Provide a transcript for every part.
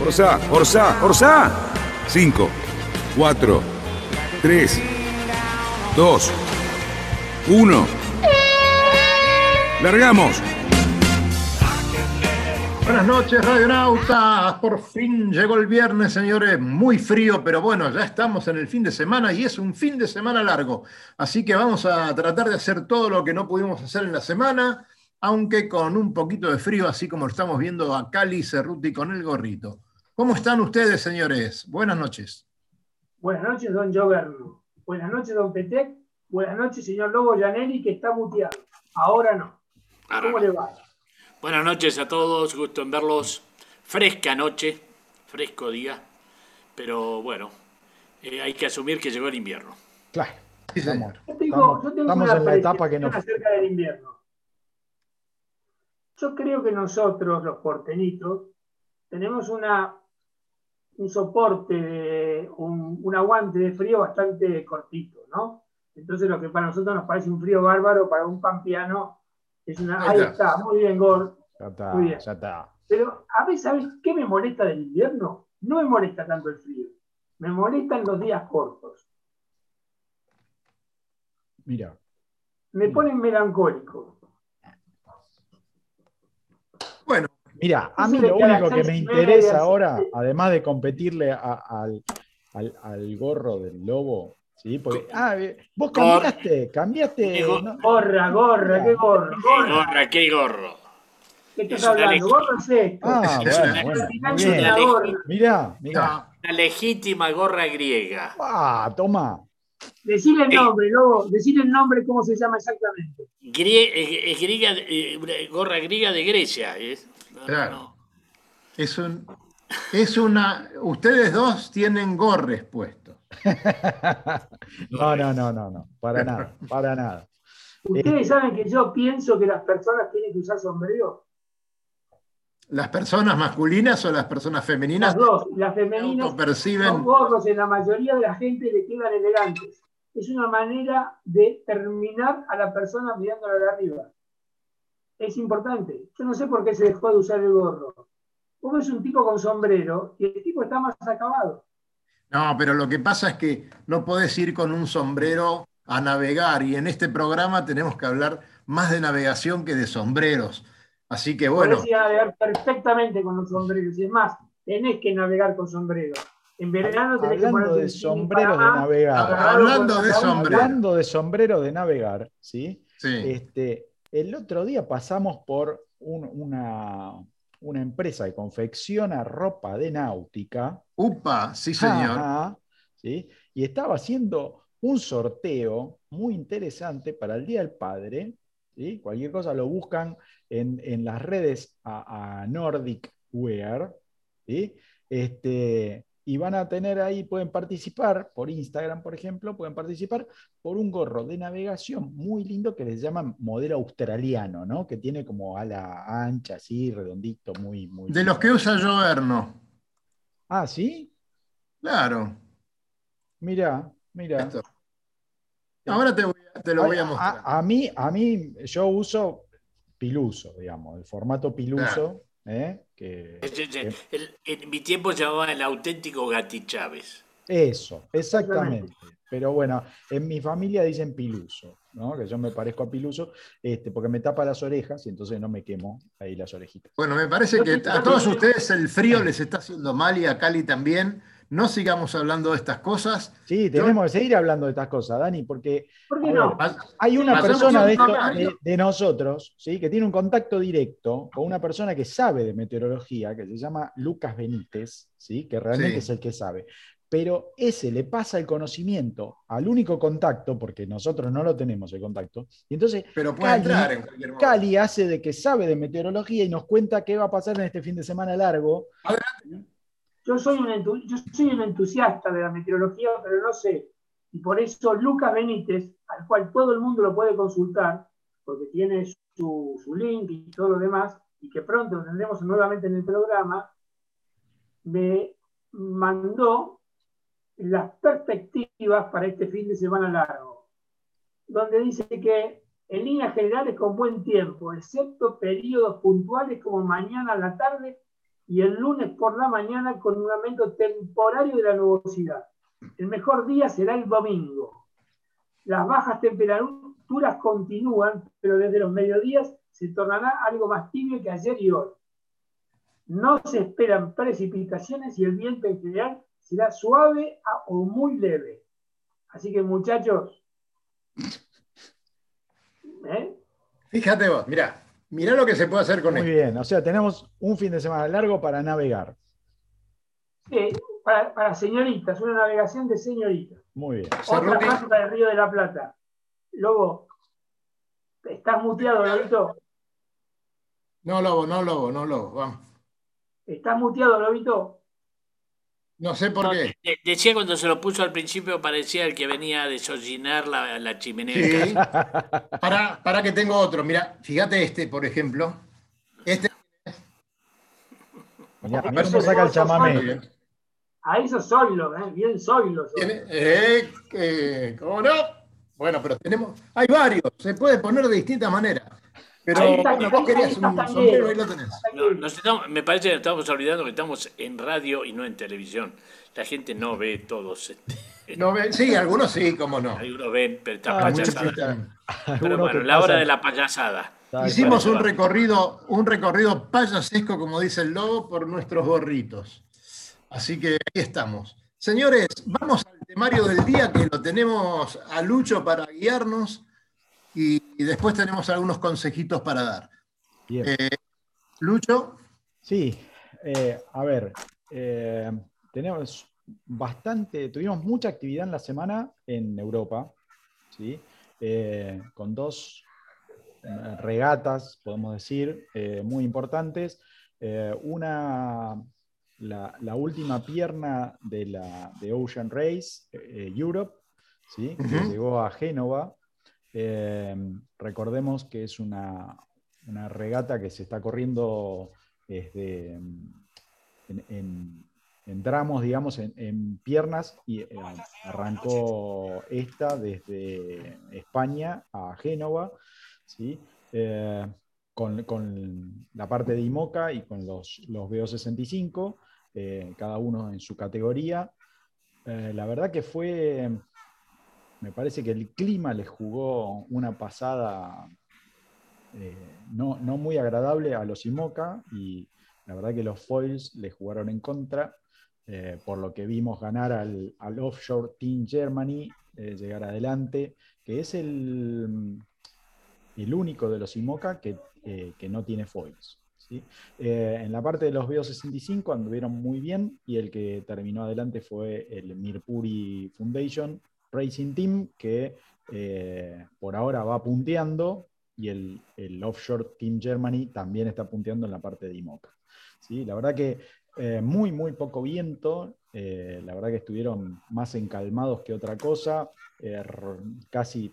Orsa, Orsa, Orsa. 5, 4, 3, 2, 1. Largamos. Buenas noches, radionautas. Por fin llegó el viernes, señores. Muy frío, pero bueno, ya estamos en el fin de semana y es un fin de semana largo. Así que vamos a tratar de hacer todo lo que no pudimos hacer en la semana, aunque con un poquito de frío, así como estamos viendo a Cali Cerruti con el gorrito. ¿Cómo están ustedes, señores? Buenas noches. Buenas noches, don Joverno. Buenas noches, don Petec. Buenas noches, señor Lobo Janelli, que está muteado. Ahora no. ¿Cómo le va? Buenas noches a todos, gusto en verlos. Fresca noche, fresco día, pero bueno, eh, hay que asumir que llegó el invierno. Claro. Sí, señor. Yo tengo, yo tengo estamos una en la etapa que no- acerca del invierno. Yo creo que nosotros, los porteñitos, tenemos una, un soporte, de, un, un aguante de frío bastante cortito, ¿no? Entonces lo que para nosotros nos parece un frío bárbaro, para un pampeano es una... Ahí Ahí está. está, muy bien, Gor. Ya está, Muy bien. ya está. Pero a veces, ¿sabes qué me molesta del invierno? No me molesta tanto el frío. Me molestan los días cortos. Mira, Me ponen melancólico. Bueno, mira, a mí lo único que me interesa ahora, además de competirle a- al, al- al gorro del lobo, ¿sí? Porque, ah, eh, vos cambiaste, cambiaste. No- Gorra, gorra, qué gorro. ¡Qué Gorra, gorra, qué gorro! ¿qué estás Es una hablando? Gorro es esto. Ah, Es bueno, una- bueno, muy es bien. una gorra. Mirá, mirá. no, La legítima gorra griega. Ah, toma. Decile el Eh. nombre, Lobo. Decile el nombre, cómo se llama exactamente. Grie- eh, es griega, eh, una gorra griega de Grecia. ¿eh? No, no, Claro. no. es un. Es una. Ustedes dos tienen gorres puestos. No, no, no, no, no, para nada, para nada. Ustedes saben que yo pienso que las personas tienen que usar sombrero. ¿Las personas masculinas o las personas femeninas Las dos. Las femeninas son autoperciben? gorros en la mayoría de la gente le quedan elegantes. Es una manera de terminar a la persona mirándola de arriba. Es importante. Yo no sé por qué se dejó de usar el gorro. Vos ves un tipo con sombrero y el tipo está más acabado. No, pero lo que pasa es que no podés ir con un sombrero a navegar y en este programa tenemos que hablar más de navegación que de sombreros. Así que bueno, Podés navegar perfectamente con los sombreros. Y es más, tenés que navegar con sombrero. En verano tenés que Hablando ponerte de sombreros de navegar. Hablando de sombrero. Hablando de sombrero de navegar, ¿sí? sí. Este, el otro día pasamos por un- una, una empresa que confecciona ropa de náutica. Upa, sí señor. Ajá, ¿sí? Y estaba haciendo un sorteo muy interesante para el Día del Padre. ¿sí? Cualquier cosa lo buscan en, en las redes a, a Nordic Wear. ¿sí? Este, y van a tener ahí, pueden participar por Instagram, por ejemplo, pueden participar por un gorro de navegación muy lindo que les llaman modelo australiano, ¿no? Que tiene como ala ancha, así, redondito, muy, muy. De los que usa Joverno. Ah, ¿sí? Claro. Mira, mira. Ahora te, voy a- te lo voy a mostrar. A, mí, a mí, yo uso piluso, digamos, el formato piluso, ¿eh? que, Es- es- que- el- en mi tiempo se llamaba el auténtico Gati Chávez. eso, exactamente. Pero bueno, en mi familia dicen piluso, ¿no? Que yo me parezco a piluso, este, porque me tapa las orejas y entonces no me quemo ahí las orejitas. Bueno, me parece que a todos ustedes el frío les está haciendo mal y a Cali también. No sigamos hablando de estas cosas. Sí, tenemos que seguir hablando de estas cosas, Dani, porque ¿Por qué A no? ver, hay una persona de, un esto- comentario. de- de nosotros, ¿sí? que tiene un contacto directo con una persona que sabe de meteorología, que se llama Lucas Benítez, ¿sí? que realmente Sí. es el que sabe. Pero ese le pasa el conocimiento al único contacto, porque nosotros no lo tenemos el contacto, y entonces Pero puede Cali- entrar en cualquier momento. Cali hace de que sabe de meteorología y nos cuenta qué va a pasar en este fin de semana largo. Yo soy, un yo soy un entusiasta de la meteorología, pero no sé. Y por eso Lucas Benítez, al cual todo el mundo lo puede consultar, porque tiene su, su link y todo lo demás, y que pronto lo tendremos nuevamente en el programa, me mandó las perspectivas para este fin de semana largo, donde dice que en líneas generales con buen tiempo, excepto periodos puntuales como mañana a la tarde y el lunes por la mañana con un aumento temporario de la nubosidad. El mejor día será el domingo. Las bajas temperaturas continúan, pero desde los mediodías se tornará algo más tibio que ayer y hoy. No se esperan precipitaciones y el viento en general será suave o muy leve. Así que muchachos, ¿eh? fíjate vos, mira, mira lo que se puede hacer con esto. Muy bien, o sea, tenemos un fin de semana largo para navegar. Sí, para, señoritas, una navegación de señoritas. Muy bien. Otra para el Río de la Plata. Lobo, ¿estás muteado, Lobito? No, Lobo, no, Lobo, no, Lobo, vamos. ¿Estás muteado, Lobito? No sé por qué. decía cuando se lo puso al principio, parecía el que venía a desollinar la, la chimenea. Sí. para, para que tengo otro. Mira, fíjate este, por ejemplo. Este. a ver si saca el chamamé. Ahí sos solo, ¿eh? bien solo. Eh, eh, ¿Cómo no? Bueno, pero tenemos. Hay varios, se puede poner de distintas maneras. Pero vos querías un sombrero, ahí lo tenés. me parece que estamos olvidando que estamos en radio y no en televisión. La gente no ve todos. Este, no ve, sí, algunos sí, cómo no. Algunos ven, pero está ah, payasada. Pero bueno, la hora de la payasada. Hicimos un recorrido, un recorrido payasesco, como dice el lobo, por nuestros gorritos. Así que ahí estamos. Señores, vamos al temario del día que lo tenemos a Lucho para guiarnos y, después tenemos algunos consejitos para dar. Eh, Lucho. Sí, eh, a ver, eh, tenemos bastante, tuvimos mucha actividad en la semana en Europa, ¿sí? con dos regatas, podemos decir, muy importantes. una, la, última pierna de la de Ocean Race Europe, ¿sí? que llegó a Génova eh, recordemos que es una, regata que se está corriendo desde, en, tramos, digamos, en, piernas, y eh, arrancó esta desde España a Génova, ¿sí? Eh, con, la parte de IMOCA y con los, los BO65, cada uno en su categoría. la verdad que fue me parece que el clima les jugó una pasada eh, no, muy agradable a los IMOCA y la verdad que los foils les jugaron en contra, eh, por lo que vimos ganar al, Offshore Team Germany, eh, llegar adelante, que es el, el único de los IMOCA que, no tiene foils. en la parte de los BO65 anduvieron muy bien y el que terminó adelante fue el Mirpuri Foundation, Racing Team, que eh, por ahora va punteando, y el, Offshore Team Germany también está punteando en la parte de IMOCA. ¿sí? La verdad que eh, muy, muy poco viento, eh, la verdad que estuvieron más encalmados que otra cosa, casi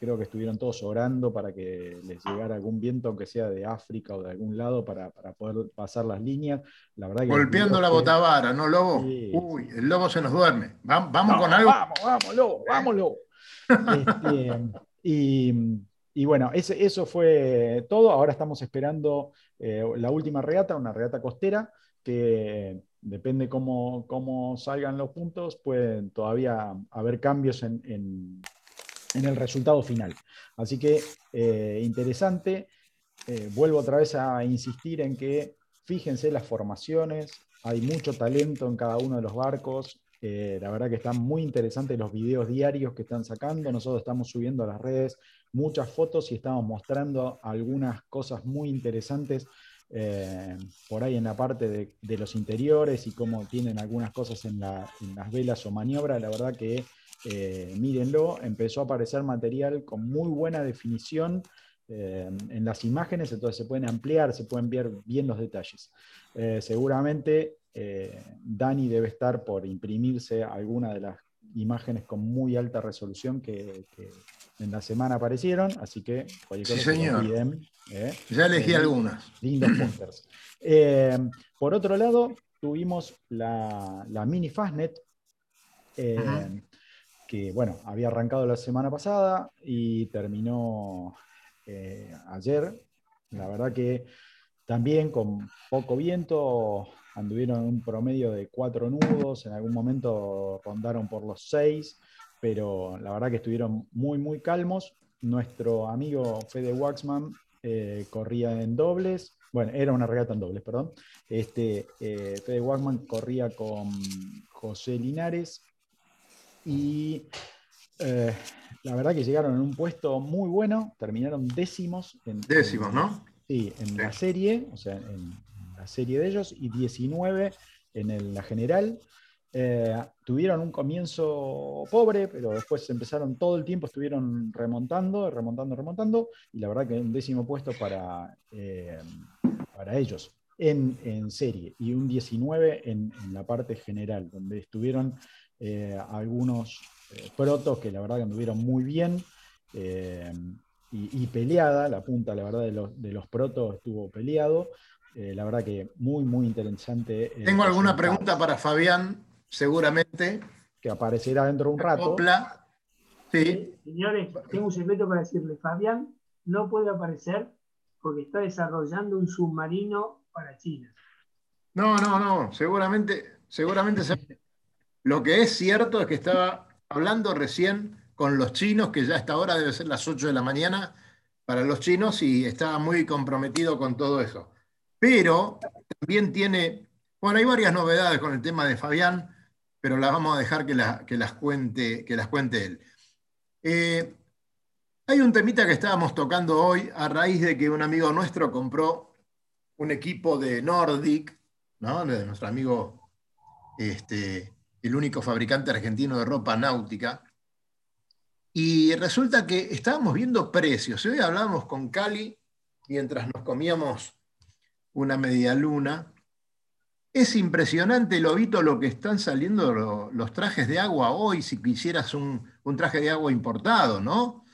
creo que estuvieron todos orando para que les llegara algún viento, aunque sea de África o de algún lado, para, poder pasar las líneas. La verdad Golpeando la botavara, ¿no, Lobo? Uy, el Lobo se nos duerme. Vamos, con algo. Vamos, vamos, Lobo, vamos, Lobo. Este, y, bueno, ese, eso fue todo. Ahora estamos esperando eh, la última regata, una regata costera, que depende cómo, cómo salgan los puntos, pueden todavía haber cambios en en el resultado final. Así que eh, interesante. Eh, vuelvo otra vez a insistir en que fíjense las formaciones, hay mucho talento en cada uno de los barcos. Eh, la verdad que están muy interesantes los videos diarios que están sacando. Nosotros estamos subiendo a las redes muchas fotos y estamos mostrando algunas cosas muy interesantes por ahí en la parte de, los interiores y cómo tienen algunas cosas en, las velas o maniobras. La verdad que eh, mírenlo, empezó a aparecer material con muy buena definición eh, en las imágenes, entonces se pueden ampliar, se pueden ver bien los detalles. Eh, seguramente eh, Dani debe estar por imprimirse alguna de las imágenes con muy alta resolución que, en la semana aparecieron, así que sí, señor. ¿eh? ya elegí algunas. Lindos pósters. por otro lado, tuvimos la, mini Fastnet, que bueno, había arrancado la semana pasada y terminó ayer. La verdad que también con poco viento, anduvieron un promedio de cuatro nudos, en algún momento rondaron por los seis, pero la verdad que estuvieron muy, muy calmos. Nuestro amigo Fede Waxman eh, corría en dobles, bueno, era una regata en dobles, perdón. Este, eh, Fede Waxman corría con José Linares y eh, la verdad que llegaron en un puesto muy bueno, terminaron décimos. En, décimos, ¿no? Sí, en la serie, o sea, en, la serie de ellos, y 19 en la general. Eh, tuvieron un comienzo pobre, pero después empezaron todo el tiempo, estuvieron remontando, remontando, remontando, y la verdad que un décimo puesto para, eh, para ellos en, serie, y un 19 en, la parte general, donde estuvieron eh, algunos protos que la verdad que anduvieron muy bien y, peleada, la punta, la verdad, de los, de los protos estuvo peleado. La verdad que muy, muy interesante. Tengo alguna pregunta para Fabián, seguramente. Que aparecerá dentro de un rato. Sí. Señores, tengo un secreto para decirle. Fabián no puede aparecer porque está desarrollando un submarino para China. No, no, no. Seguramente, seguramente. Lo que es cierto es que estaba hablando recién con los chinos, que ya a esta hora debe ser las 8 de la mañana para los chinos, y estaba muy comprometido con todo eso. Pero también tiene, bueno, hay varias novedades con el tema de Fabián, pero las vamos a dejar que, las, cuente, que las cuente él. Eh, hay un temita que estábamos tocando hoy a raíz de que un amigo nuestro compró un equipo de Nordic, ¿no? de nuestro amigo, este, el único fabricante argentino de ropa náutica, y resulta que estábamos viendo precios. Hoy hablábamos con Cali mientras nos comíamos una media luna. Es impresionante, Lobito, lo que están saliendo los trajes de agua hoy, si quisieras un, traje de agua importado, ¿no?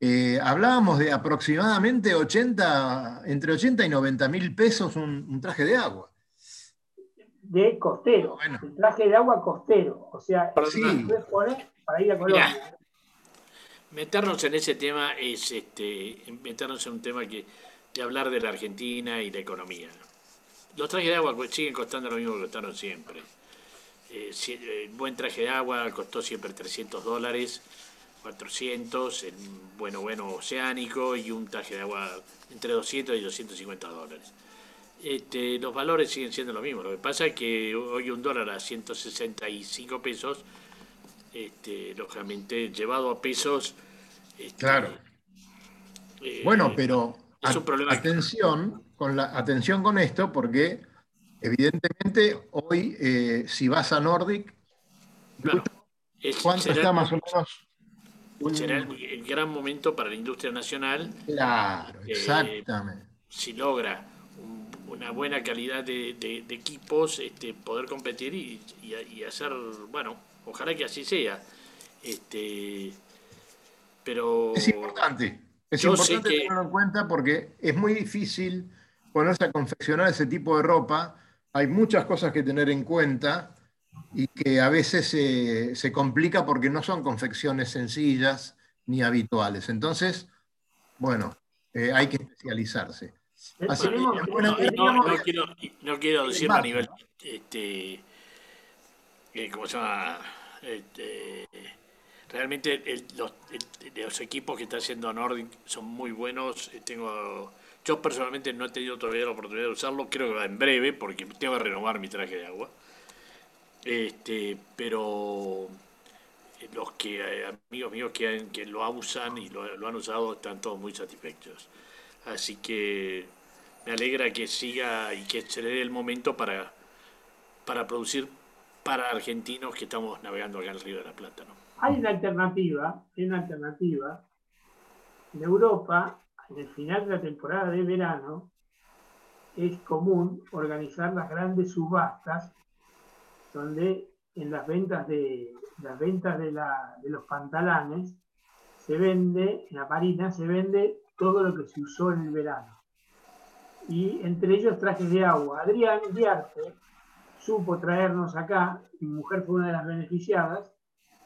Eh, hablábamos de aproximadamente 80, entre 80 y 90 mil pesos un, traje de agua. De costero, un traje de agua costero, o sea, sí. para ir a Colombia meternos en ese tema es este, meternos en un tema que de hablar de la Argentina y la economía. Los trajes de agua siguen costando lo mismo que costaron siempre. Eh, el buen traje de agua costó siempre 300 dólares, 400, el bueno, bueno oceánico y un traje de agua entre 200 y 250 dólares. Este, los valores siguen siendo lo mismo. Lo que pasa es que hoy un dólar a 165 pesos este, lógicamente llevado a pesos. Este, claro. Eh, bueno, pero atención, con la, atención con esto, porque evidentemente hoy, eh, si vas a Nordic, ¿cuánto está más o menos? Será el, gran momento para la industria nacional. Claro, eh, exactamente. si logra una buena calidad de, equipos, este, poder competir y hacer, bueno, Ojalá que así sea. Este, pero. Es importante. Es importante tenerlo en cuenta porque es muy difícil ponerse a confeccionar ese tipo de ropa. Hay muchas cosas que tener en cuenta y que a veces se, complica porque no son confecciones sencillas ni habituales. Entonces, bueno, eh, hay que especializarse. Así no, quiero, decirlo a nivel este, ¿cómo se llama? Este, realmente los, equipos que está haciendo Nordic son muy buenos. Eh, tengo, yo personalmente no he tenido todavía la oportunidad de usarlo, creo que va en breve porque tengo que renovar mi traje de agua. Este, pero los que amigos míos que, que lo usan y lo, han usado están todos muy satisfechos. Así que me alegra que siga y que se le dé el momento para, para producir para argentinos que estamos navegando acá en el Río de la Plata. ¿no? Hay una alternativa, hay una alternativa. En Europa, en el final de la temporada de verano, es común organizar las grandes subastas donde en las ventas de las ventas de, de los pantalones se vende, en la marina se vende todo lo que se usó en el verano. Y entre ellos trajes de agua. Adrián Diarte supo traernos acá, mi mujer fue una de las beneficiadas,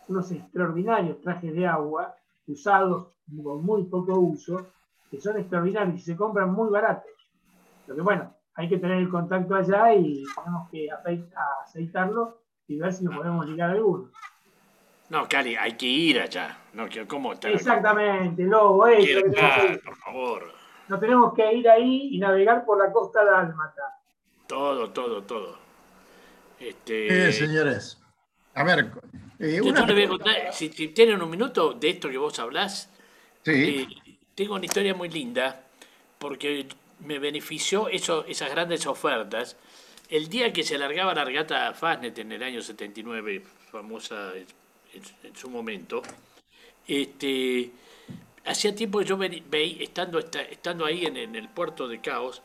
unos extraordinarios trajes de agua usados con muy poco uso, que son extraordinarios y se compran muy baratos. Lo que bueno, hay que tener el contacto allá y tenemos que aceitarlo y ver si nos podemos ligar a alguno. No, Cali, hay que ir allá. No, ¿cómo Exactamente, Lobo, eso. por favor. Nos tenemos que ir ahí y navegar por la costa de Almata. Todo, todo, todo. Este... señores. A ver, eh, una... si, tienen un minuto de esto que vos hablás, sí. Eh, tengo una historia muy linda, porque me benefició eso, esas grandes ofertas. El día que se alargaba la regata Fastnet en el año 79, famosa en, su momento, este, hacía tiempo que yo veía, estando, estando ahí en, en, el puerto de Caos,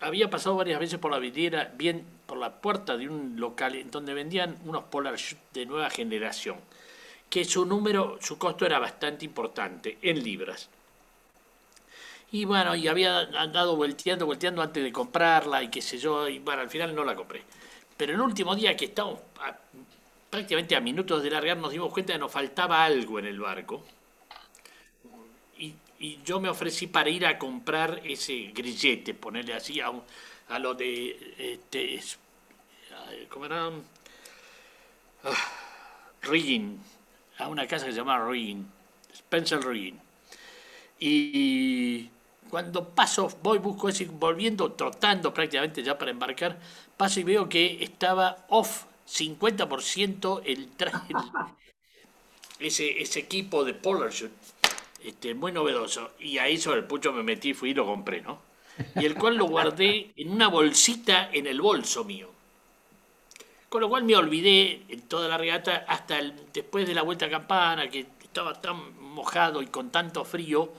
había pasado varias veces por la vidriera, bien por la puerta de un local en donde vendían unos Polar de nueva generación, que su número, su costo era bastante importante, en libras. Y bueno, y había andado volteando, volteando antes de comprarla y qué sé yo, y bueno, al final no la compré. Pero el último día que estábamos prácticamente a minutos de largar nos dimos cuenta de que nos faltaba algo en el barco. Y, yo me ofrecí para ir a comprar ese grillete, ponerle así a, a lo de... Este, ¿Cómo era? Ah, a una casa que se llama Riggin, Spencer Riggin. Y cuando paso, voy, busco ese, volviendo, trotando prácticamente ya para embarcar, paso y veo que estaba off 50% el, traje, ese, ese equipo de Polar este, muy novedoso. Y ahí sobre el pucho me metí, fui y lo compré, ¿no? Y el cual lo guardé en una bolsita en el bolso mío. Con lo cual me olvidé en toda la regata hasta después de la vuelta a campana, que estaba tan mojado y con tanto frío,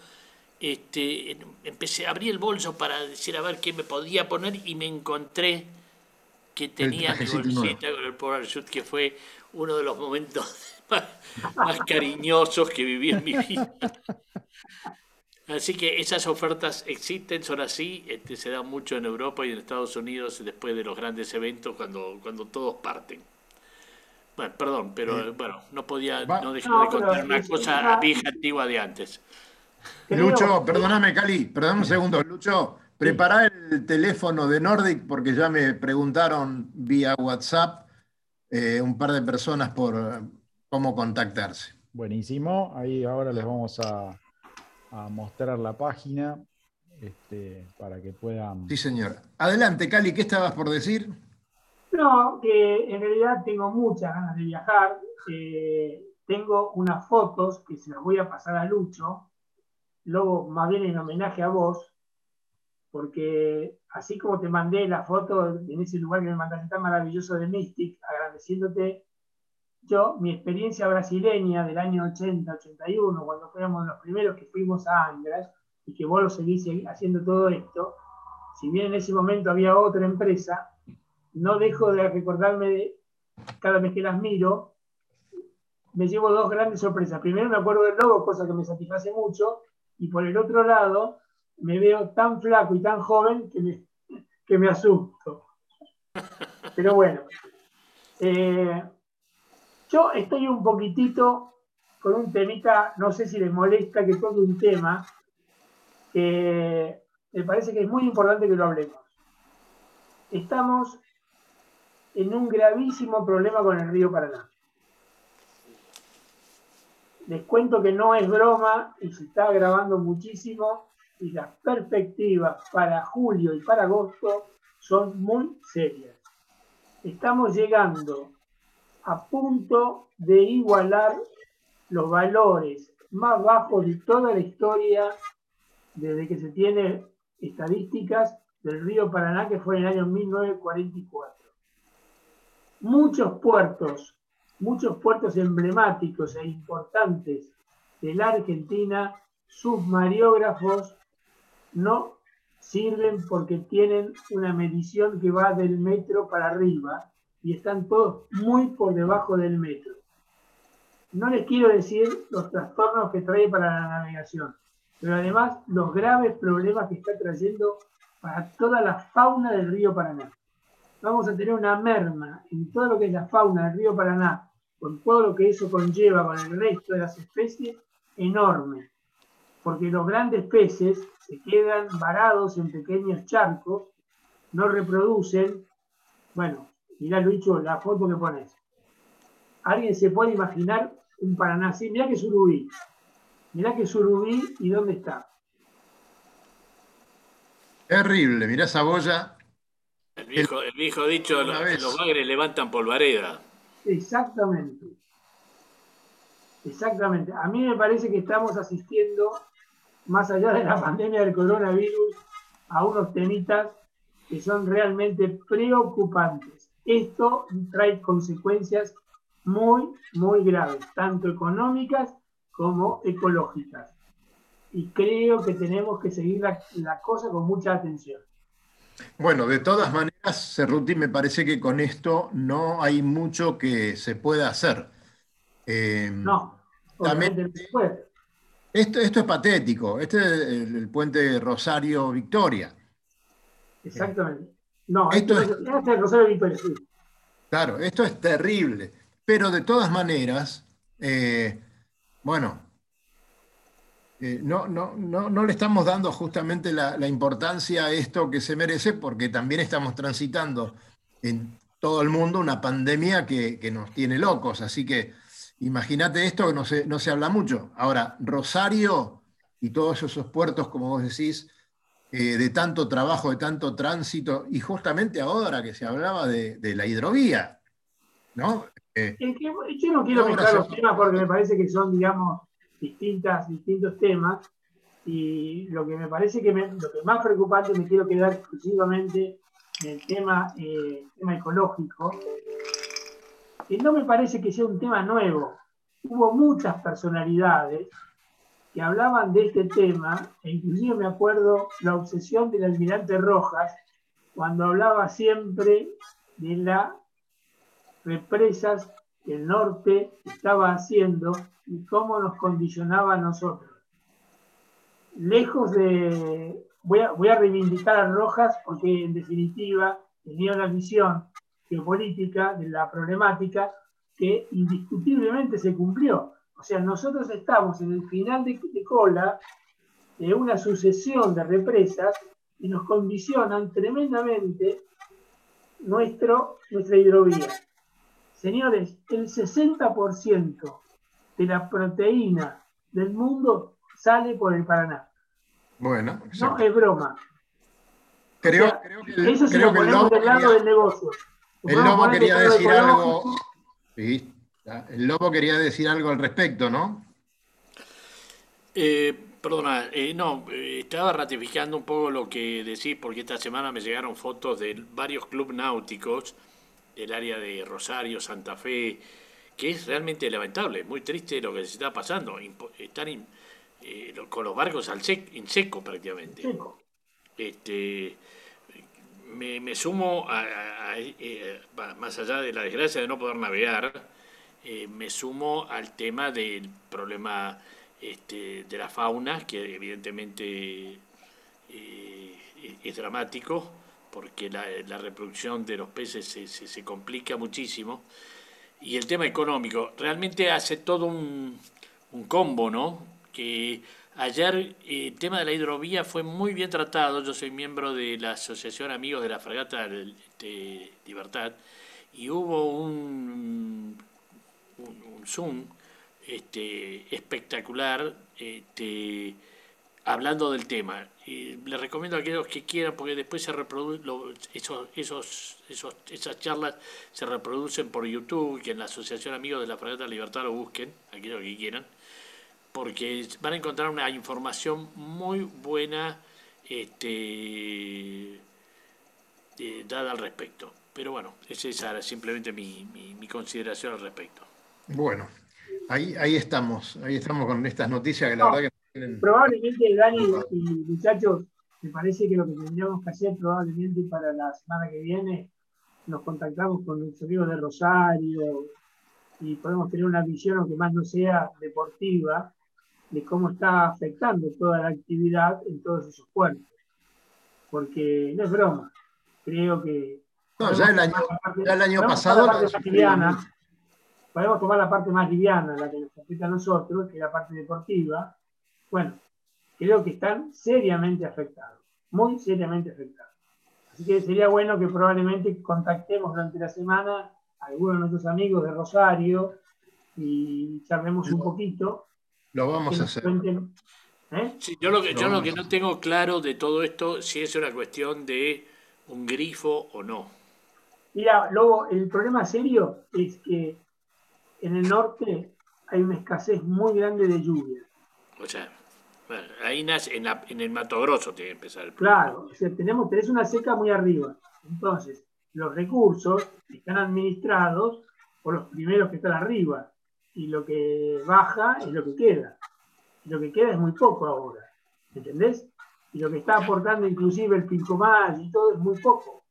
este, empecé a abrir el bolso para decir a ver qué me podía poner y me encontré que tenía mi bolsita con el Power que fue uno de los momentos más, cariñosos que viví en mi vida. Así que esas ofertas existen, son así, este, se dan mucho en Europa y en Estados Unidos después de los grandes eventos cuando, cuando todos parten. Bueno, perdón, pero bueno, no podía no dejar de contar una cosa vieja antigua de antes. Lucho, perdóname, Cali, perdóname un segundo. Lucho, prepara el teléfono de Nordic porque ya me preguntaron vía WhatsApp eh, un par de personas por eh, cómo contactarse. Buenísimo, ahí ahora les vamos a, mostrar la página este, para que puedan. Sí, señor. Adelante, Cali, ¿qué estabas por decir? No, que en realidad tengo muchas ganas de viajar. Eh, tengo unas fotos que se las voy a pasar a Lucho luego más bien en homenaje a vos, porque así como te mandé la foto en ese lugar que me mandaste tan maravilloso de Mystic, agradeciéndote, yo, mi experiencia brasileña del año 80, 81, cuando fuéramos los primeros que fuimos a Angras, y que vos lo seguís haciendo todo esto, si bien en ese momento había otra empresa, no dejo de recordarme de, cada vez que las miro, me llevo dos grandes sorpresas. Primero me acuerdo del logo, cosa que me satisface mucho, y por el otro lado me veo tan flaco y tan joven que me, que me asusto. Pero bueno, eh, yo estoy un poquitito con un temita, no sé si les molesta que toque un tema, que me parece que es muy importante que lo hablemos. Estamos en un gravísimo problema con el río Paraná. Les cuento que no es broma y se está grabando muchísimo y las perspectivas para julio y para agosto son muy serias. Estamos llegando a punto de igualar los valores más bajos de toda la historia desde que se tiene estadísticas del río Paraná, que fue en el año 1944. Muchos puertos muchos puertos emblemáticos e importantes de la Argentina, sus mariógrafos no sirven porque tienen una medición que va del metro para arriba y están todos muy por debajo del metro. No les quiero decir los trastornos que trae para la navegación, pero además los graves problemas que está trayendo para toda la fauna del río Paraná. Vamos a tener una merma en todo lo que es la fauna del río Paraná, con todo lo que eso conlleva con el resto de las especies, enorme. Porque los grandes peces se quedan varados en pequeños charcos, no reproducen. Bueno, mirá Lucho, la foto que pones. ¿Alguien se puede imaginar un Paraná así? Mirá que surubí. Mirá que surubí y dónde está. Terrible, mirá esa boya. El viejo, el viejo dicho, los, los bagres levantan polvareda. Exactamente. Exactamente. A mí me parece que estamos asistiendo, más allá de la pandemia del coronavirus, a unos temitas que son realmente preocupantes. Esto trae consecuencias muy, muy graves, tanto económicas como ecológicas y creo que tenemos que seguir la, cosa con mucha atención. Bueno, de todas maneras, Cerruti, me parece que con esto no hay mucho que se pueda hacer. Eh, no, también. Esto, esto es patético. Este es el, puente Rosario-Victoria. Exactamente. No, esto es, este Rosario-Victoria, sí. Claro, esto es terrible. Pero de todas maneras, eh, bueno, eh, no, no, no, no, le estamos dando justamente la, importancia a esto que se merece porque también estamos transitando en todo el mundo una pandemia que, nos tiene locos. Así que imagínate esto que no se, no se habla mucho. Ahora, Rosario y todos esos puertos, como vos decís, eh, de tanto trabajo, de tanto tránsito, y justamente ahora que se hablaba de, la hidrovía, ¿no? Eh, yo no quiero mezclar los temas porque me parece que son, digamos, distintas, distintos temas y lo que me parece que lo que más preocupante me quiero quedar exclusivamente en el tema, eh, tema ecológico, que no me parece que sea un tema nuevo. Hubo muchas personalidades que hablaban de este tema, e inclusive me acuerdo la obsesión del almirante Rojas, cuando hablaba siempre de las represas que el norte estaba haciendo y cómo nos condicionaba a nosotros. Lejos de... Voy a, voy a reivindicar a Rojas porque en definitiva tenía una visión geopolítica de la problemática que indiscutiblemente se cumplió. O sea, nosotros estamos en el final de, cola de una sucesión de represas y nos condicionan tremendamente nuestro, nuestra hidrovía. Señores, el 60% de la proteína del mundo sale por el Paraná. Bueno, no es broma. Creo, que el, eso creo que el lobo del lado del negocio. El lobo quería decir algo. Sí, el lobo quería decir algo al respecto, ¿no? Eh, perdona, eh, no, eh, estaba ratificando un poco lo que decís, porque esta semana me llegaron fotos de varios clubes náuticos del área de Rosario, Santa Fe, que es realmente lamentable, muy triste lo que se está pasando. Están eh, con los barcos al en seco prácticamente. Este, me, sumo a, eh, más allá de la desgracia de no poder navegar, eh, me sumo al tema del problema este, de la fauna, que evidentemente es dramático, porque la, reproducción de los peces se, se complica muchísimo y el tema económico. Realmente hace todo un, un combo, ¿no? Que ayer eh, el tema de la hidrovía fue muy bien tratado. Yo soy miembro de la Asociación Amigos de la Fragata de Libertad y hubo un, un, Zoom este, espectacular este, hablando del tema. Y les recomiendo a aquellos que quieran, porque después se reproducen, esos, esos, esos, esas charlas se reproducen por YouTube, que en la Asociación Amigos de la Fragata Libertad lo busquen, aquellos que quieran, porque van a encontrar una información muy buena este, eh, dada al respecto. Pero bueno, esa es simplemente mi, mi, consideración al respecto. Bueno, ahí, ahí estamos, ahí estamos con estas noticias que la verdad que Probablemente, Dani y muchachos, me parece que lo que tendríamos que hacer probablemente para la semana que viene, nos contactamos con nuestros amigos de Rosario y podemos tener una visión, aunque más no sea deportiva, de cómo está afectando toda la actividad en todos esos puertos. Porque no es broma, creo que... No, ya el año, ya el año pasado... podemos tomar la parte más liviana, la que nos afecta a nosotros, que es la parte deportiva. Bueno, creo que están seriamente afectados, muy seriamente afectados. Así que sería bueno que probablemente contactemos durante la semana a algunos de nuestros amigos de Rosario y charlemos un poquito. Lo vamos a hacer. ¿eh? yo lo que, yo lo que no tengo claro de todo esto, si es una cuestión de un grifo o no. Mira, luego el problema serio es que en el norte hay una escasez muy grande de lluvia. O sea, ahí nace, en, en, el Mato Grosso tiene que empezar el Claro, o sea, tenemos, tenés una seca muy arriba. Entonces, los recursos están administrados por los primeros que están arriba. Y lo que baja es lo que queda. Y lo que queda es muy poco ahora. ¿Entendés? Y lo que está aportando inclusive el Pilcomal y todo es muy poco.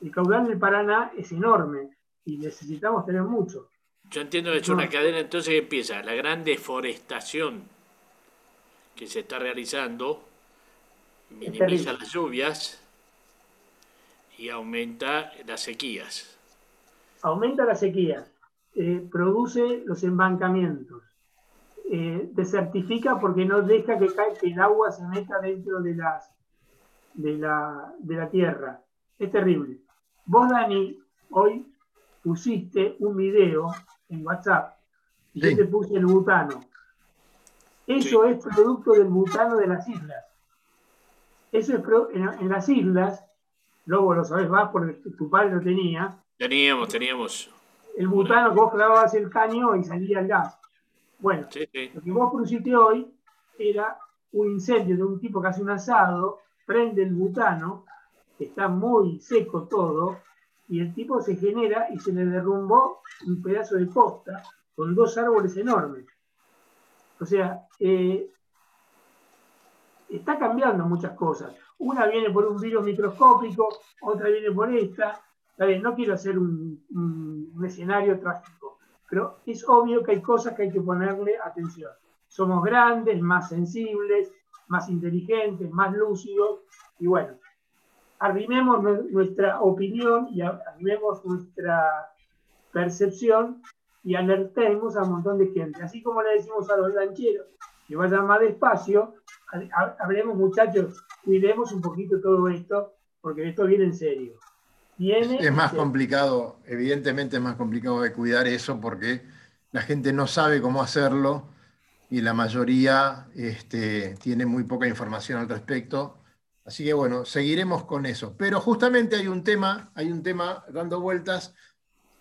El caudal del Paraná es enorme y necesitamos tener mucho. Yo entiendo que es una cadena, entonces empieza la gran deforestación que se está realizando, minimiza las lluvias y aumenta las sequías. Aumenta las sequías, eh, produce los embancamientos, eh, desertifica porque no deja que, que el agua se meta dentro de, las, de, la, de la tierra. Es terrible. Vos, Dani, hoy pusiste un video en WhatsApp y yo te puse el butano. Eso es producto del butano de las islas. Eso es en, las islas, luego lo sabes más porque tu padre lo tenía. Teníamos, teníamos. El butano que vos clavabas el caño y salía el gas. Bueno, lo que vos pusiste hoy era un incendio de un tipo que hace un asado, prende el butano, está muy seco todo, y el tipo se genera y se le derrumbó un pedazo de costa con dos árboles enormes. O sea, eh, está cambiando muchas cosas. Una viene por un virus microscópico, otra viene por esta. no quiero hacer un, un, escenario trágico, pero es obvio que hay cosas que hay que ponerle atención. Somos grandes, más sensibles, más inteligentes, más lúcidos, y bueno, arrimemos nuestra opinión y arrimemos nuestra percepción y alertemos a un montón de gente. Así como le decimos a los lancheros que vayan más despacio, hablemos muchachos, cuidemos un poquito todo esto, porque esto viene en serio. Viene es más complicado, evidentemente es más complicado de cuidar eso porque la gente no sabe cómo hacerlo y la mayoría este, tiene muy poca información al respecto Así que bueno, seguiremos con eso. Pero justamente hay un tema, hay un tema dando vueltas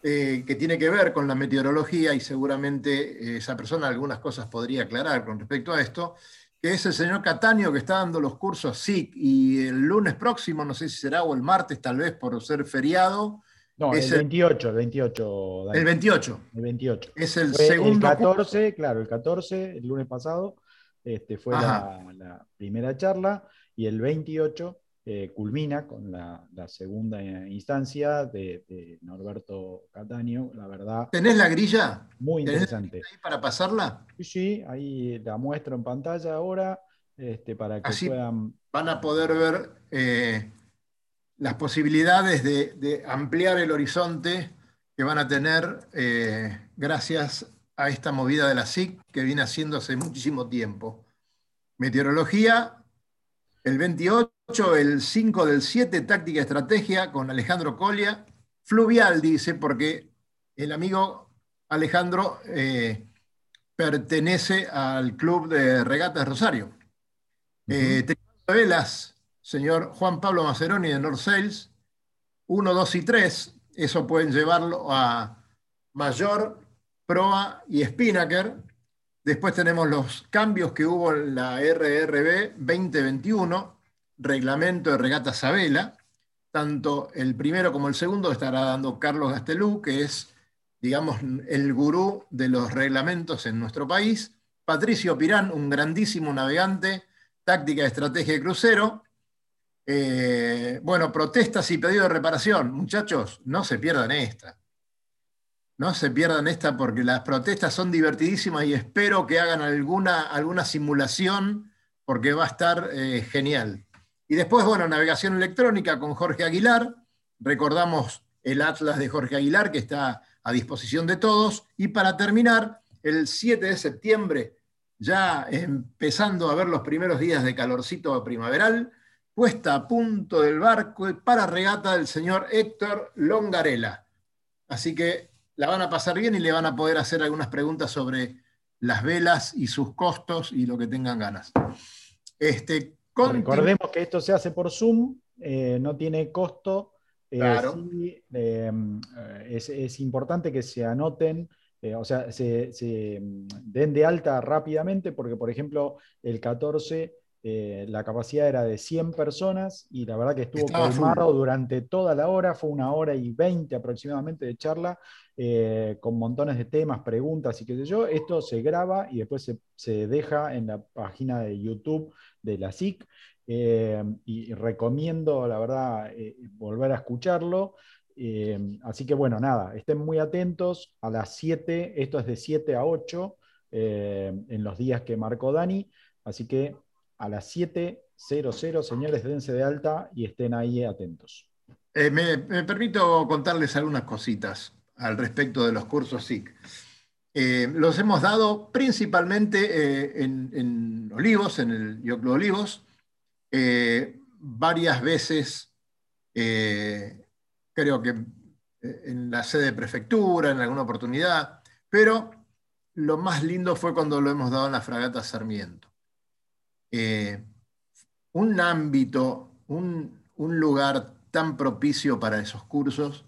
eh, que tiene que ver con la meteorología y seguramente eh, esa persona algunas cosas podría aclarar con respecto a esto, que es el señor Cataño que está dando los cursos SIC y el lunes próximo, no sé si será o el martes tal vez por ser feriado. No, es el 28, el 28. El 28. El 28. Es el segundo. El 14, claro, el 14, el lunes pasado, este, fue la primera charla y el 28 eh, culmina con la, segunda instancia de, Norberto Cataño, la verdad. ¿Tenés la grilla? Muy interesante. ahí para pasarla? Sí, sí, ahí la muestro en pantalla ahora, este, para que puedan... Van a poder ver eh, las posibilidades de, ampliar el horizonte que van a tener eh, gracias a esta movida de la SIC que viene haciendo hace muchísimo tiempo. Meteorología el 28, el 5 del 7, táctica estrategia con Alejandro Colia. Fluvial, dice, porque el amigo Alejandro eh, pertenece al club de regatas Rosario. Uh velas, señor Juan Pablo Maceroni de North Sales, 1, 2 y 3, eso pueden llevarlo a Mayor, Proa y Spinnaker. Después tenemos los cambios que hubo en la RRB 2021, reglamento de regata Sabela. Tanto el primero como el segundo estará dando Carlos Gastelú, que es, digamos, el gurú de los reglamentos en nuestro país. Patricio Pirán, un grandísimo navegante, táctica, estrategia de crucero. Eh, bueno, protestas y pedido de reparación. Muchachos, no se pierdan esta. No se pierdan esta porque las protestas son divertidísimas y espero que hagan alguna, alguna simulación porque va a estar eh, genial. Y después, bueno, navegación electrónica con Jorge Aguilar. Recordamos el Atlas de Jorge Aguilar que está a disposición de todos. Y para terminar, el 7 de septiembre, ya empezando a ver los primeros días de calorcito primaveral, puesta a punto del barco para regata del señor Héctor Longarela. Así que la van a pasar bien y le van a poder hacer algunas preguntas sobre las velas y sus costos y lo que tengan ganas. Este, Recordemos que esto se hace por Zoom, eh, no tiene costo. Eh, claro. Eh, es, importante que se anoten, o sea, se, se, den de alta rápidamente, porque por ejemplo el 14 eh, la capacidad era de 100 personas y la verdad que estuvo colmado durante toda la hora, fue una hora y 20 aproximadamente de charla, eh, con montones de temas, preguntas y qué sé yo. Esto se graba y después se, deja en la página de YouTube de la SIC eh, y recomiendo, la verdad, volver a escucharlo. así que bueno, nada, estén muy atentos a las 7, esto es de 7 a 8 en los días que marcó Dani, así que a las 7.00. Señores, dense de alta y estén ahí atentos. Eh, me, permito contarles algunas cositas al respecto de los cursos SIC. Eh, los hemos dado principalmente eh, en, Olivos, en el Yoclo Olivos, varias veces, creo que en la sede de prefectura, en alguna oportunidad, pero lo más lindo fue cuando lo hemos dado en la fragata Sarmiento. Eh, un ámbito, un, lugar tan propicio para esos cursos.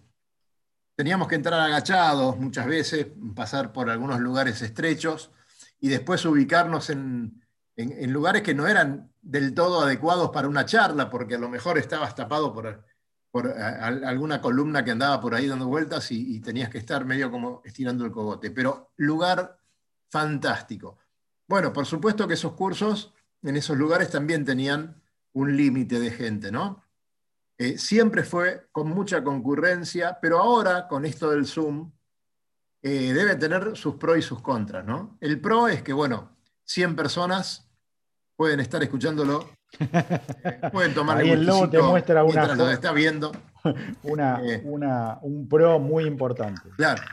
Teníamos que entrar agachados muchas veces, pasar por algunos lugares estrechos y después ubicarnos en, lugares que no eran del todo adecuados para una charla, porque a lo mejor estabas tapado por, por alguna columna que andaba por ahí dando vueltas y, y, tenías que estar medio como estirando el cogote. Pero lugar fantástico. Bueno, por supuesto que esos cursos en esos lugares también tenían un límite de gente, ¿no? Eh, siempre fue con mucha concurrencia, pero ahora con esto del Zoom eh, debe tener sus pros y sus contras, ¿no? El pro es que, bueno, 100 personas pueden estar escuchándolo, pueden tomar el logo te muestra una lo está viendo. Eh, un pro muy importante. Claro.